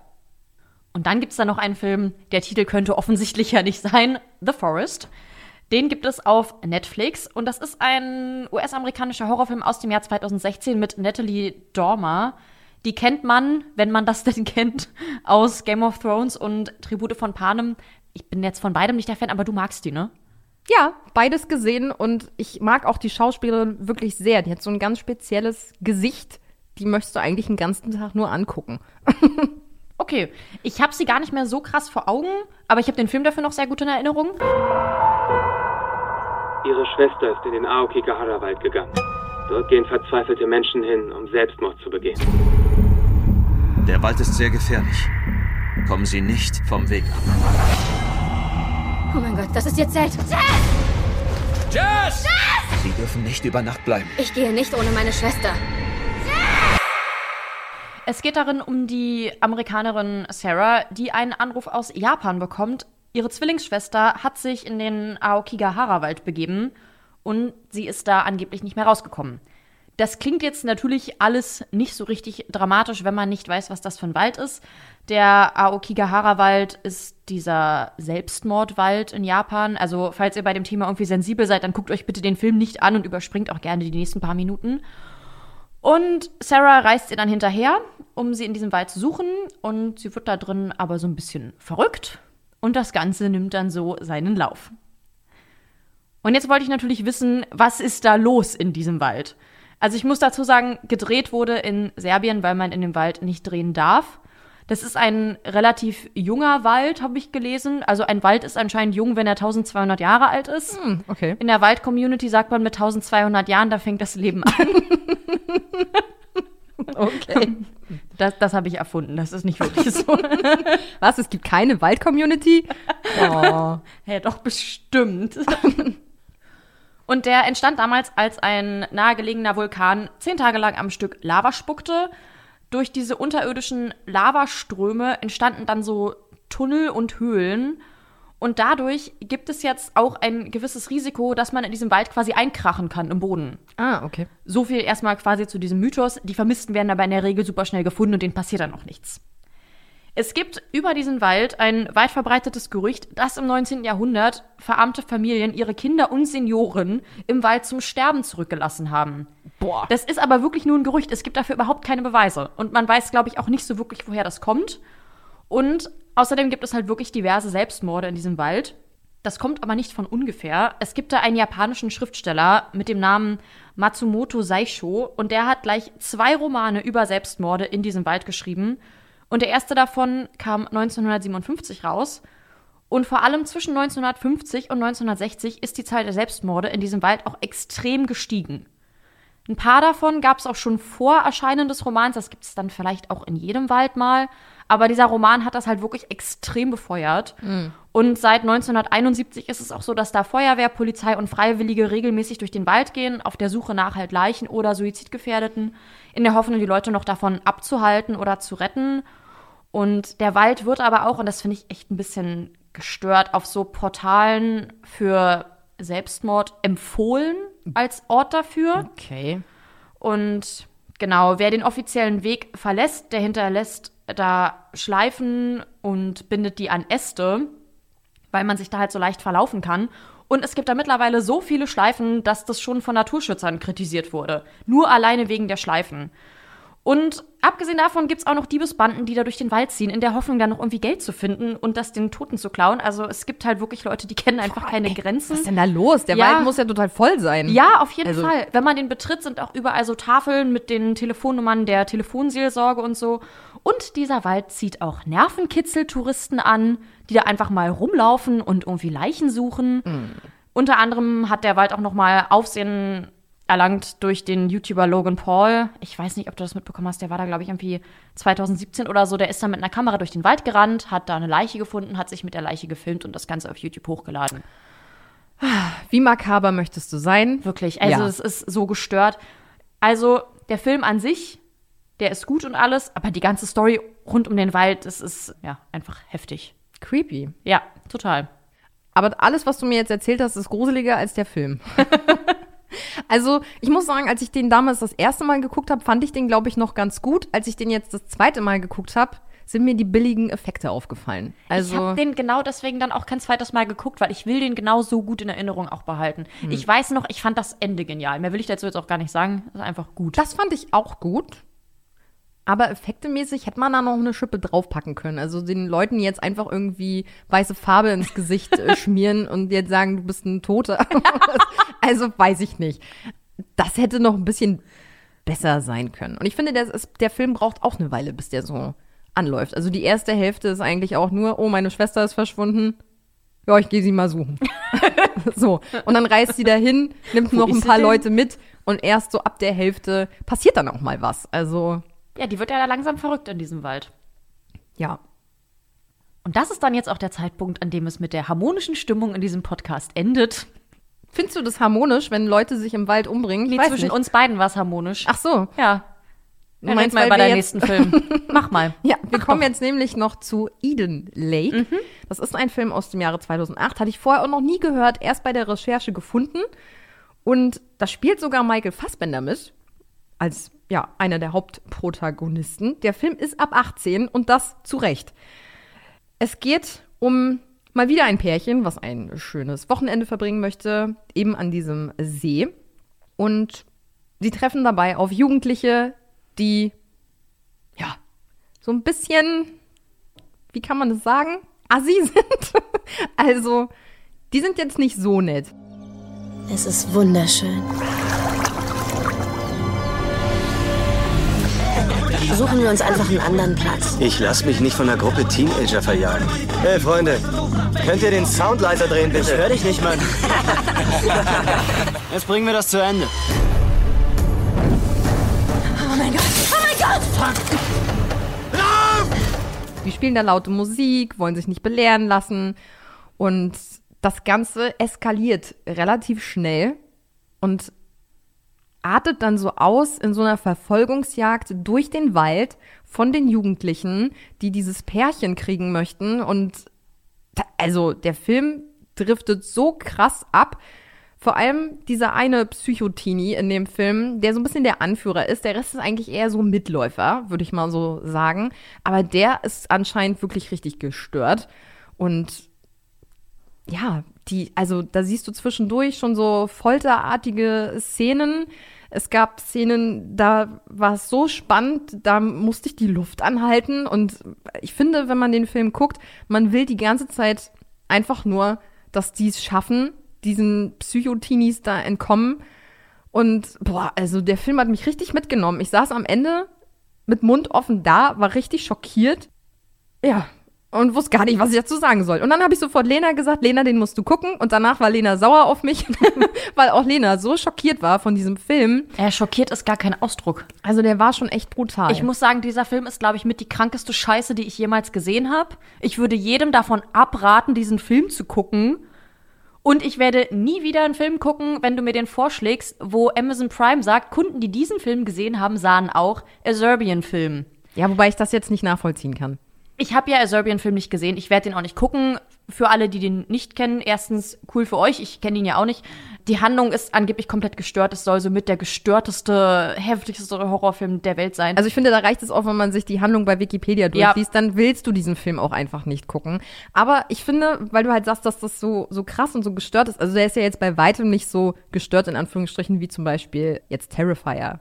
Und dann gibt es da noch einen Film, der Titel könnte offensichtlicher nicht sein: The Forest. Den gibt es auf Netflix und das ist ein US-amerikanischer Horrorfilm aus dem Jahr 2016 mit Natalie Dormer. Die kennt man, wenn man das denn kennt, aus Game of Thrones und Tribute von Panem. Ich bin jetzt von beidem nicht der Fan, aber du magst die, ne? Ja, beides gesehen und ich mag auch die Schauspielerin wirklich sehr. Die hat so ein ganz spezielles Gesicht. Die möchtest du eigentlich den ganzen Tag nur angucken. okay, ich habe sie gar nicht mehr so krass vor Augen, aber ich habe den Film dafür noch sehr gut in Erinnerung. Ihre Schwester ist in den Aokigahara-Wald gegangen. Dort gehen verzweifelte Menschen hin, um Selbstmord zu begehen. Der Wald ist sehr gefährlich. Kommen Sie nicht vom Weg ab. Oh mein Gott, das ist Ihr Zelt. Jess! Jess! Jess! Sie dürfen nicht über Nacht bleiben. Ich gehe nicht ohne meine Schwester. Es geht darin um die Amerikanerin Sarah, die einen Anruf aus Japan bekommt. Ihre Zwillingsschwester hat sich in den Aokigahara-Wald begeben und sie ist da angeblich nicht mehr rausgekommen. Das klingt jetzt natürlich alles nicht so richtig dramatisch, wenn man nicht weiß, was das für ein Wald ist. Der Aokigahara-Wald ist dieser Selbstmordwald in Japan. Also, falls ihr bei dem Thema irgendwie sensibel seid, dann guckt euch bitte den Film nicht an und überspringt auch gerne die nächsten paar Minuten. Und Sarah reist ihr dann hinterher, um sie in diesem Wald zu suchen. Und sie wird da drin aber so ein bisschen verrückt. Und das Ganze nimmt dann so seinen Lauf. Und jetzt wollte ich natürlich wissen, was ist da los in diesem Wald? Also ich muss dazu sagen, gedreht wurde in Serbien, weil man in dem Wald nicht drehen darf. Das ist ein relativ junger Wald, habe ich gelesen. Also ein Wald ist anscheinend jung, wenn er 1200 Jahre alt ist. Hm, okay. In der Wald-Community sagt man mit 1200 Jahren, da fängt das Leben an. okay. Das, das habe ich erfunden, das ist nicht wirklich so. Was, es gibt keine Wald-Community? Oh. ja, doch bestimmt. Und der entstand damals, als ein nahegelegener Vulkan zehn Tage lang am Stück Lava spuckte. Durch diese unterirdischen Lavaströme entstanden dann so Tunnel und Höhlen. Und dadurch gibt es jetzt auch ein gewisses Risiko, dass man in diesem Wald quasi einkrachen kann im Boden. Ah, okay. So viel erstmal quasi zu diesem Mythos. Die Vermissten werden aber in der Regel super schnell gefunden und denen passiert dann auch nichts. Es gibt über diesen Wald ein weit verbreitetes Gerücht, dass im 19. Jahrhundert verarmte Familien ihre Kinder und Senioren im Wald zum Sterben zurückgelassen haben. Boah. Das ist aber wirklich nur ein Gerücht. Es gibt dafür überhaupt keine Beweise. Und man weiß, glaube ich, auch nicht so wirklich, woher das kommt. Und außerdem gibt es halt wirklich diverse Selbstmorde in diesem Wald. Das kommt aber nicht von ungefähr. Es gibt da einen japanischen Schriftsteller mit dem Namen Matsumoto Saisho und der hat gleich zwei Romane über Selbstmorde in diesem Wald geschrieben. Und der erste davon kam 1957 raus. Und vor allem zwischen 1950 und 1960 ist die Zahl der Selbstmorde in diesem Wald auch extrem gestiegen. Ein paar davon gab es auch schon vor Erscheinen des Romans. Das gibt es dann vielleicht auch in jedem Wald mal. Aber dieser Roman hat das halt wirklich extrem befeuert. Mhm. Und seit 1971 ist es auch so, dass da Feuerwehr, Polizei und Freiwillige regelmäßig durch den Wald gehen, auf der Suche nach halt Leichen oder Suizidgefährdeten, in der Hoffnung, die Leute noch davon abzuhalten oder zu retten. Und der Wald wird aber auch, und das finde ich echt ein bisschen gestört, auf so Portalen für Selbstmord empfohlen als Ort dafür. Okay. Und genau, wer den offiziellen Weg verlässt, der hinterlässt da Schleifen und bindet die an Äste, weil man sich da halt so leicht verlaufen kann. Und es gibt da mittlerweile so viele Schleifen, dass das schon von Naturschützern kritisiert wurde. Nur alleine wegen der Schleifen. Und abgesehen davon gibt es auch noch Diebesbanden, die da durch den Wald ziehen, in der Hoffnung, da noch irgendwie Geld zu finden und das den Toten zu klauen. Also es gibt halt wirklich Leute, die kennen einfach keine Grenzen. Was ist denn da los? Der Ja. Wald muss ja total voll sein. Ja, auf jeden Also- Fall. Wenn man den betritt, sind auch überall so Tafeln mit den Telefonnummern der Telefonseelsorge und so. Und dieser Wald zieht auch Nervenkitzel-Touristen an, die da einfach mal rumlaufen und irgendwie Leichen suchen. Unter anderem hat der Wald auch noch mal Aufsehen erlangt durch den YouTuber Logan Paul. Ich weiß nicht, ob du das mitbekommen hast. Der war da, glaube ich, irgendwie 2017 oder so. Der ist dann mit einer Kamera durch den Wald gerannt, hat da eine Leiche gefunden, hat sich mit der Leiche gefilmt und das Ganze auf YouTube hochgeladen. Wie makaber möchtest du sein? Wirklich. Also Ja. es ist so gestört. Also der Film an sich, der ist gut und alles, aber die ganze Story rund um den Wald, das ist ja einfach heftig. Creepy. Ja, total. Aber alles, was du mir jetzt erzählt hast, ist gruseliger als der Film. also, ich muss sagen, als ich den damals das erste Mal geguckt habe, fand ich den, glaube ich, noch ganz gut. Als ich den jetzt das zweite Mal geguckt habe, sind mir die billigen Effekte aufgefallen. ich Also, habe den genau deswegen dann auch kein zweites Mal geguckt, weil ich will den genau so gut in Erinnerung auch behalten. Hm. Ich weiß noch, ich fand das Ende genial. Mehr will ich dazu jetzt auch gar nicht sagen. Das ist einfach gut. das fand ich auch gut. Aber effektemäßig hätte man da noch eine Schippe draufpacken können. Also den Leuten jetzt einfach irgendwie weiße Farbe ins Gesicht äh, schmieren und jetzt sagen, du bist ein Toter. also weiß ich nicht. Das hätte noch ein bisschen besser sein können. Und ich finde, der, der Film braucht auch eine Weile, bis der so anläuft. Also die erste Hälfte ist eigentlich auch nur, oh, meine Schwester ist verschwunden. Ja, ich gehe sie mal suchen. so. Und dann reist sie dahin, nimmt Wo noch ein paar? Leute mit und erst so ab der Hälfte passiert dann auch mal was. Also, Ja, die wird ja da langsam verrückt in diesem Wald. ja. Und das ist dann jetzt auch der Zeitpunkt, an dem es mit der harmonischen Stimmung in diesem Podcast endet. Findest du das harmonisch, wenn Leute sich im Wald umbringen? Nee, zwischen nicht. uns beiden war es harmonisch. Ach so. Ja. Du Red meinst, mal bei jetzt- nächsten Film. Mach mal. Ja, wir kommen jetzt nämlich noch zu Eden Lake. Das ist ein Film aus dem Jahre 2008. Hatte ich vorher auch noch nie gehört, erst bei der Recherche gefunden. Und da spielt sogar Michael Fassbender mit. Als, ja, einer der Hauptprotagonisten. Der Film ist ab 18 und das zu Recht. Es geht um mal wieder ein Pärchen, was ein schönes Wochenende verbringen möchte, eben an diesem See. Und sie treffen dabei auf Jugendliche, die ja so ein bisschen, wie kann man das sagen, assi sind. also, die sind jetzt nicht so nett. Es ist wunderschön. Suchen wir uns einfach einen anderen Platz. Ich lass mich nicht von einer Gruppe Teenager verjagen. Hey, Freunde, könnt ihr den Sound leiser drehen, bitte? Ich hör dich nicht, Mann. Jetzt bringen wir das zu Ende. Oh mein Gott! Oh mein Gott! Die spielen da laute Musik, wollen sich nicht belehren lassen. Und das Ganze eskaliert relativ schnell und artet dann so aus in so einer Verfolgungsjagd durch den Wald von den Jugendlichen, die dieses Pärchen kriegen möchten. Und da, also der Film driftet so krass ab. Vor allem dieser eine Psychotini in dem Film, der so ein bisschen der Anführer ist. Der Rest ist eigentlich eher so Mitläufer, würde ich mal so sagen. Aber der ist anscheinend wirklich richtig gestört. Und ja, die, also da siehst du zwischendurch schon so folterartige Szenen. Es gab Szenen, da war es so spannend, da musste ich die Luft anhalten. Und ich finde, wenn man den Film guckt, man will die ganze Zeit einfach nur, dass die es schaffen, diesen Psychotinis da entkommen. Und boah, also der Film hat mich richtig mitgenommen. Ich saß am Ende mit Mund offen da, war richtig schockiert. Ja, und wusste gar nicht, was ich dazu sagen soll. Und dann habe ich sofort Lena gesagt, Lena, den musst du gucken. Und danach war Lena sauer auf mich, weil auch Lena so schockiert war von diesem Film. Ja, schockiert ist gar kein Ausdruck. Also der war schon echt brutal. Ich muss sagen, dieser Film ist, glaube ich, mit die krankeste Scheiße, die ich jemals gesehen habe. Ich würde jedem davon abraten, diesen Film zu gucken. Und ich werde nie wieder einen Film gucken, wenn du mir den vorschlägst, wo Amazon Prime sagt, Kunden, die diesen Film gesehen haben, sahen auch A Serbian-Film. Ja, wobei ich das jetzt nicht nachvollziehen kann. Ich habe ja Serbian-Film nicht gesehen. Ich werde den auch nicht gucken. Für alle, die den nicht kennen, erstens cool für euch. Ich kenne ihn ja auch nicht. Die Handlung ist angeblich komplett gestört. Es soll so mit der gestörteste, heftigste Horrorfilm der Welt sein. Also ich finde, da reicht es auch, wenn man sich die Handlung bei Wikipedia durchliest, ja. dann willst du diesen Film auch einfach nicht gucken. Aber ich finde, weil du halt sagst, dass das so, so krass und so gestört ist, also der ist ja jetzt bei weitem nicht so gestört, in Anführungsstrichen, wie zum Beispiel jetzt Terrifier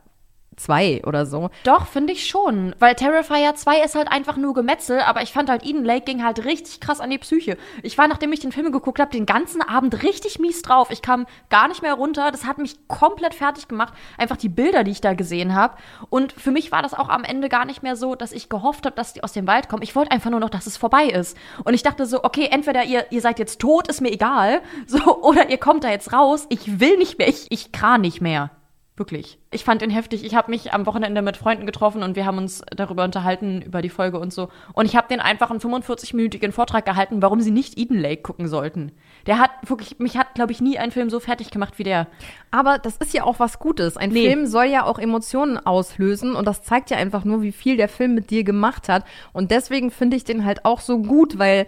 2 oder so. Doch, finde ich schon. Weil Terrifier 2 ist halt einfach nur Gemetzel, aber ich fand halt Eden Lake ging halt richtig krass an die Psyche. Ich war, nachdem ich den Film geguckt habe, den ganzen Abend richtig mies drauf. Ich kam gar nicht mehr runter. Das hat mich komplett fertig gemacht. Einfach die Bilder, die ich da gesehen habe. Und für mich war das auch am Ende gar nicht mehr so, dass ich gehofft habe, dass die aus dem Wald kommen. Ich wollte einfach nur noch, dass es vorbei ist. Und ich dachte so, okay, entweder ihr, ihr seid jetzt tot, ist mir egal. So, oder ihr kommt da jetzt raus. Ich will nicht mehr. Ich, ich kran nicht mehr. Wirklich. Ich fand ihn heftig. Ich habe mich am Wochenende mit Freunden getroffen und wir haben uns darüber unterhalten, über die Folge und so. Und ich habe den einfach einen 45-minütigen Vortrag gehalten, warum sie nicht Eden Lake gucken sollten. Der hat wirklich, mich hat, glaube ich, nie ein Film so fertig gemacht wie der. Aber das ist ja auch was Gutes. Ein nee. Film soll ja auch Emotionen auslösen und das zeigt ja einfach nur, wie viel der Film mit dir gemacht hat. Und deswegen finde ich den halt auch so gut, weil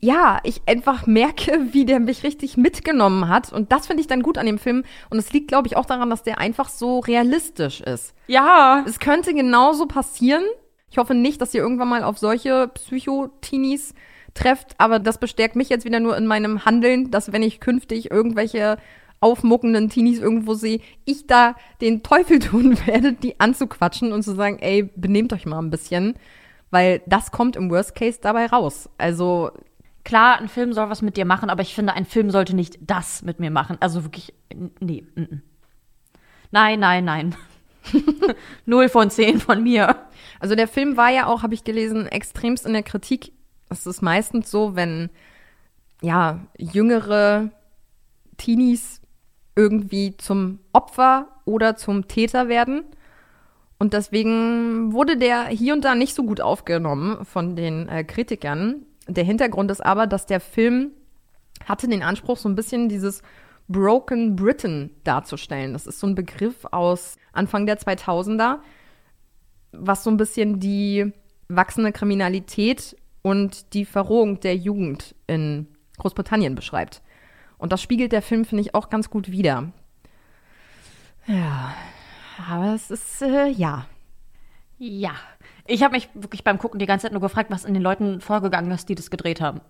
ja, ich einfach merke, wie der mich richtig mitgenommen hat. Und das finde ich dann gut an dem Film. Und es liegt, glaube ich, auch daran, dass der einfach so realistisch ist. Ja. Es könnte genauso passieren. Ich hoffe nicht, dass ihr irgendwann mal auf solche Psychotinis trefft, aber das bestärkt mich jetzt wieder nur in meinem Handeln, dass wenn ich künftig irgendwelche aufmuckenden Teenies irgendwo sehe, ich da den Teufel tun werde, die anzuquatschen und zu sagen, ey, benehmt euch mal ein bisschen, weil das kommt im Worst Case dabei raus. Also Klar, ein Film soll was mit dir machen, aber ich finde, ein Film sollte nicht das mit mir machen. Also wirklich, nee. N -n. Nein, nein, nein. Null von zehn von mir. Also der Film war ja auch, habe ich gelesen, extremst in der Kritik. Es ist meistens so, wenn ja jüngere Teenies irgendwie zum Opfer oder zum Täter werden. Und deswegen wurde der hier und da nicht so gut aufgenommen von den äh, Kritikern. Der Hintergrund ist aber, dass der Film hatte den Anspruch, so ein bisschen dieses Broken Britain darzustellen. Das ist so ein Begriff aus Anfang der 2000er, was so ein bisschen die wachsende Kriminalität und die Verrohung der Jugend in Großbritannien beschreibt. Und das spiegelt der Film, finde ich, auch ganz gut wider. Ja, aber es ist, äh, ja. Ja. Ich habe mich wirklich beim Gucken die ganze Zeit nur gefragt, was in den Leuten vorgegangen ist, die das gedreht haben.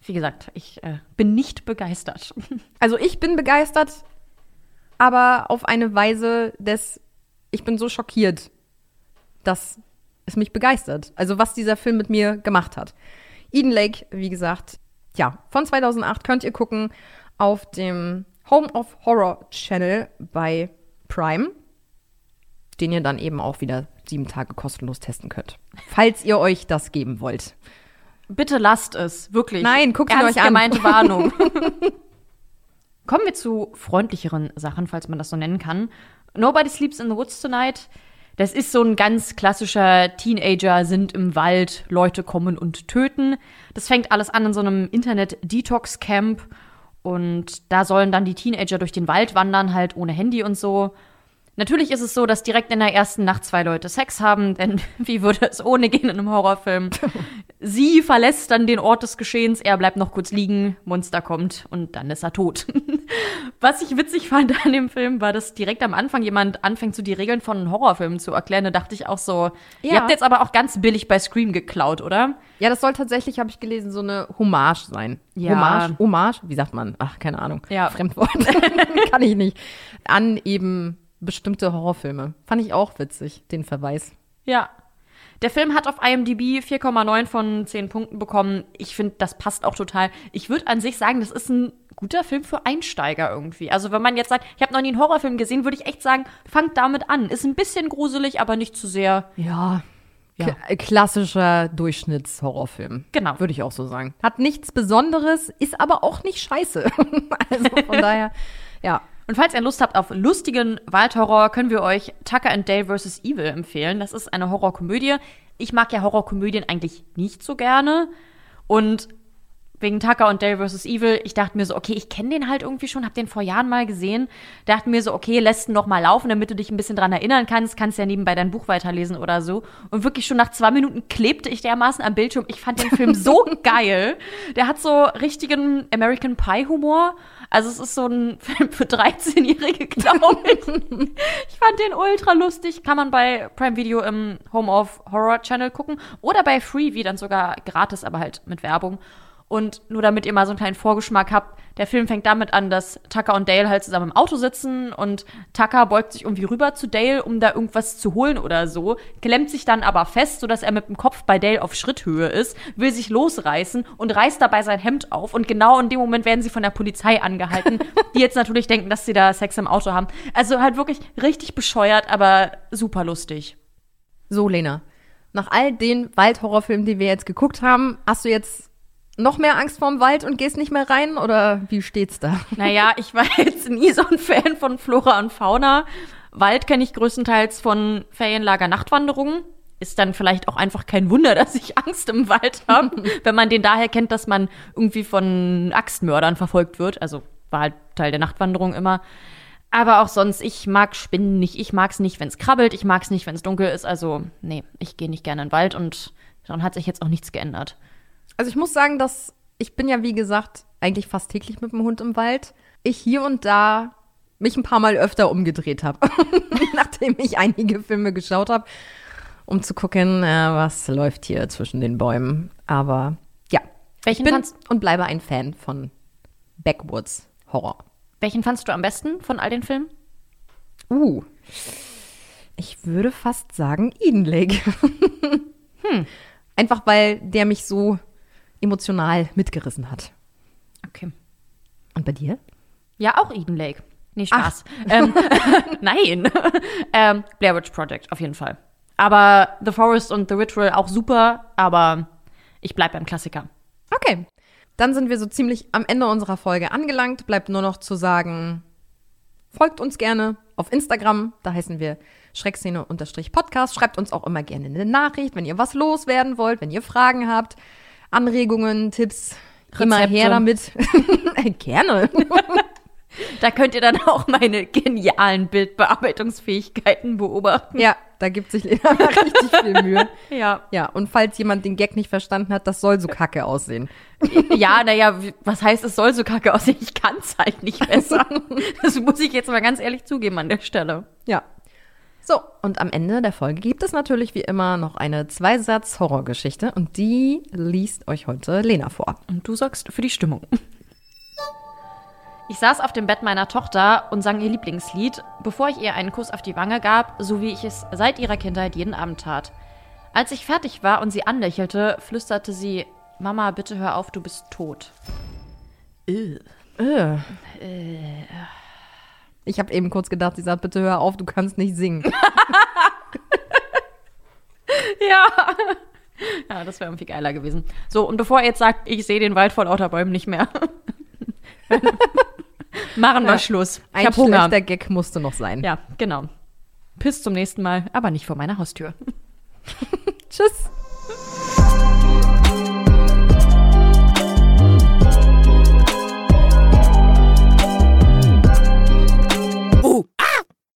Wie gesagt, ich äh, bin nicht begeistert. Also ich bin begeistert, aber auf eine Weise des, ich bin so schockiert, dass es mich begeistert. Also was dieser Film mit mir gemacht hat. Eden Lake, wie gesagt, ja, von 2008 könnt ihr gucken auf dem Home of Horror Channel bei Prime, den ihr dann eben auch wieder sieben Tage kostenlos testen könnt. Falls ihr euch das geben wollt. Bitte lasst es, wirklich. Nein, guckt ihn euch an. gemeinte Warnung. Kommen wir zu freundlicheren Sachen, falls man das so nennen kann. Nobody Sleeps in the Woods Tonight. Das ist so ein ganz klassischer Teenager sind im Wald, Leute kommen und töten. Das fängt alles an in so einem Internet-Detox-Camp. Und da sollen dann die Teenager durch den Wald wandern, halt ohne Handy und so. Natürlich ist es so, dass direkt in der ersten Nacht zwei Leute Sex haben, denn wie würde es ohne gehen in einem Horrorfilm? Sie verlässt dann den Ort des Geschehens, er bleibt noch kurz liegen, Monster kommt und dann ist er tot. Was ich witzig fand an dem Film, war, dass direkt am Anfang jemand anfängt, so die Regeln von Horrorfilmen zu erklären. Da dachte ich auch so, ja. ihr habt jetzt aber auch ganz billig bei Scream geklaut, oder? Ja, das soll tatsächlich, habe ich gelesen, so eine Hommage sein. Ja. Hommage, Hommage, wie sagt man? Ach, keine Ahnung. Ja. Fremdwort. Kann ich nicht. An eben bestimmte Horrorfilme. Fand ich auch witzig, den Verweis. Ja. Der Film hat auf IMDb 4,9 von 10 Punkten bekommen. Ich finde, das passt auch total. Ich würde an sich sagen, das ist ein guter Film für Einsteiger irgendwie. Also wenn man jetzt sagt, ich habe noch nie einen Horrorfilm gesehen, würde ich echt sagen, fangt damit an. Ist ein bisschen gruselig, aber nicht zu sehr. Ja. Ja. K klassischer Durchschnittshorrorfilm. Genau. Würde ich auch so sagen. Hat nichts Besonderes, ist aber auch nicht scheiße. also von daher, ja. Und falls ihr Lust habt auf lustigen Waldhorror, können wir euch Tucker and Dale vs. Evil empfehlen. Das ist eine Horrorkomödie. Ich mag ja Horrorkomödien eigentlich nicht so gerne. Und wegen Tucker und Dale vs. Evil, ich dachte mir so, okay, ich kenne den halt irgendwie schon, hab den vor Jahren mal gesehen. Dachte mir so, okay, lässt ihn noch mal laufen, damit du dich ein bisschen dran erinnern kannst, kannst ja nebenbei dein Buch weiterlesen oder so. Und wirklich schon nach zwei Minuten klebte ich dermaßen am Bildschirm. Ich fand den Film so geil. Der hat so richtigen American Pie Humor. Also es ist so ein Film für 13-Jährige, glaube ich. ich fand den ultra lustig. Kann man bei Prime Video im Home of Horror Channel gucken oder bei Freevee dann sogar gratis, aber halt mit Werbung. Und nur damit ihr mal so einen kleinen Vorgeschmack habt, der Film fängt damit an, dass Tucker und Dale halt zusammen im Auto sitzen und Tucker beugt sich irgendwie rüber zu Dale, um da irgendwas zu holen oder so, klemmt sich dann aber fest, sodass er mit dem Kopf bei Dale auf Schritthöhe ist, will sich losreißen und reißt dabei sein Hemd auf und genau in dem Moment werden sie von der Polizei angehalten, die jetzt natürlich denken, dass sie da Sex im Auto haben. Also halt wirklich richtig bescheuert, aber super lustig. So, Lena, nach all den Waldhorrorfilmen, die wir jetzt geguckt haben, hast du jetzt noch mehr Angst vorm Wald und gehst nicht mehr rein? Oder wie steht's da? Naja, ich war jetzt nie so ein Fan von Flora und Fauna. Wald kenne ich größtenteils von Ferienlager Nachtwanderungen. Ist dann vielleicht auch einfach kein Wunder, dass ich Angst im Wald habe, wenn man den daher kennt, dass man irgendwie von Axtmördern verfolgt wird. Also war halt Teil der Nachtwanderung immer. Aber auch sonst, ich mag Spinnen nicht. Ich mag's nicht, wenn's krabbelt. Ich mag's nicht, wenn's dunkel ist. Also, nee, ich gehe nicht gerne in den Wald und dann hat sich jetzt auch nichts geändert. Also ich muss sagen, dass ich bin ja, wie gesagt, eigentlich fast täglich mit dem Hund im Wald. Ich hier und da mich ein paar Mal öfter umgedreht habe, nachdem ich einige Filme geschaut habe, um zu gucken, äh, was läuft hier zwischen den Bäumen. Aber ja, Welchen ich bin und bleibe ein Fan von Backwoods Horror. Welchen fandst du am besten von all den Filmen? Uh, ich würde fast sagen Eden Lake. hm. Einfach weil der mich so emotional mitgerissen hat. Okay. Und bei dir? Ja, auch Eden Lake. Nee, Spaß. Ähm, nein. ähm, Blair Witch Project, auf jeden Fall. Aber The Forest und The Ritual auch super, aber ich bleib beim Klassiker. Okay. Dann sind wir so ziemlich am Ende unserer Folge angelangt. Bleibt nur noch zu sagen, folgt uns gerne auf Instagram. Da heißen wir Schreckszene-Podcast. Schreibt uns auch immer gerne eine Nachricht, wenn ihr was loswerden wollt, wenn ihr Fragen habt, Anregungen, Tipps. Immer her damit. gerne. Da könnt ihr dann auch meine genialen Bildbearbeitungsfähigkeiten beobachten. Ja, da gibt sich Lena richtig viel Mühe. Ja. Ja, und falls jemand den Gag nicht verstanden hat, das soll so kacke aussehen. Ja, naja, was heißt, es soll so kacke aussehen? Ich kann's halt nicht besser. Das muss ich jetzt mal ganz ehrlich zugeben an der Stelle. Ja. So, und am Ende der Folge gibt es natürlich wie immer noch eine Zweisatz-Horrorgeschichte und die liest euch heute Lena vor. Und du sorgst für die Stimmung. Ich saß auf dem Bett meiner Tochter und sang ihr Lieblingslied, bevor ich ihr einen Kuss auf die Wange gab, so wie ich es seit ihrer Kindheit jeden Abend tat. Als ich fertig war und sie anlächelte, flüsterte sie: Mama, bitte hör auf, du bist tot. Äh. Ich habe eben kurz gedacht, sie sagt, bitte hör auf, du kannst nicht singen. Ja. Ja, das wäre irgendwie geiler gewesen. So, und bevor ihr jetzt sagt, ich sehe den Wald vor lauter Bäumen nicht mehr. Machen wir Ja. Schluss. Ich Ein Hunger. schlechter Gag musste noch sein. Ja, genau. Bis zum nächsten Mal, aber nicht vor meiner Haustür. Tschüss.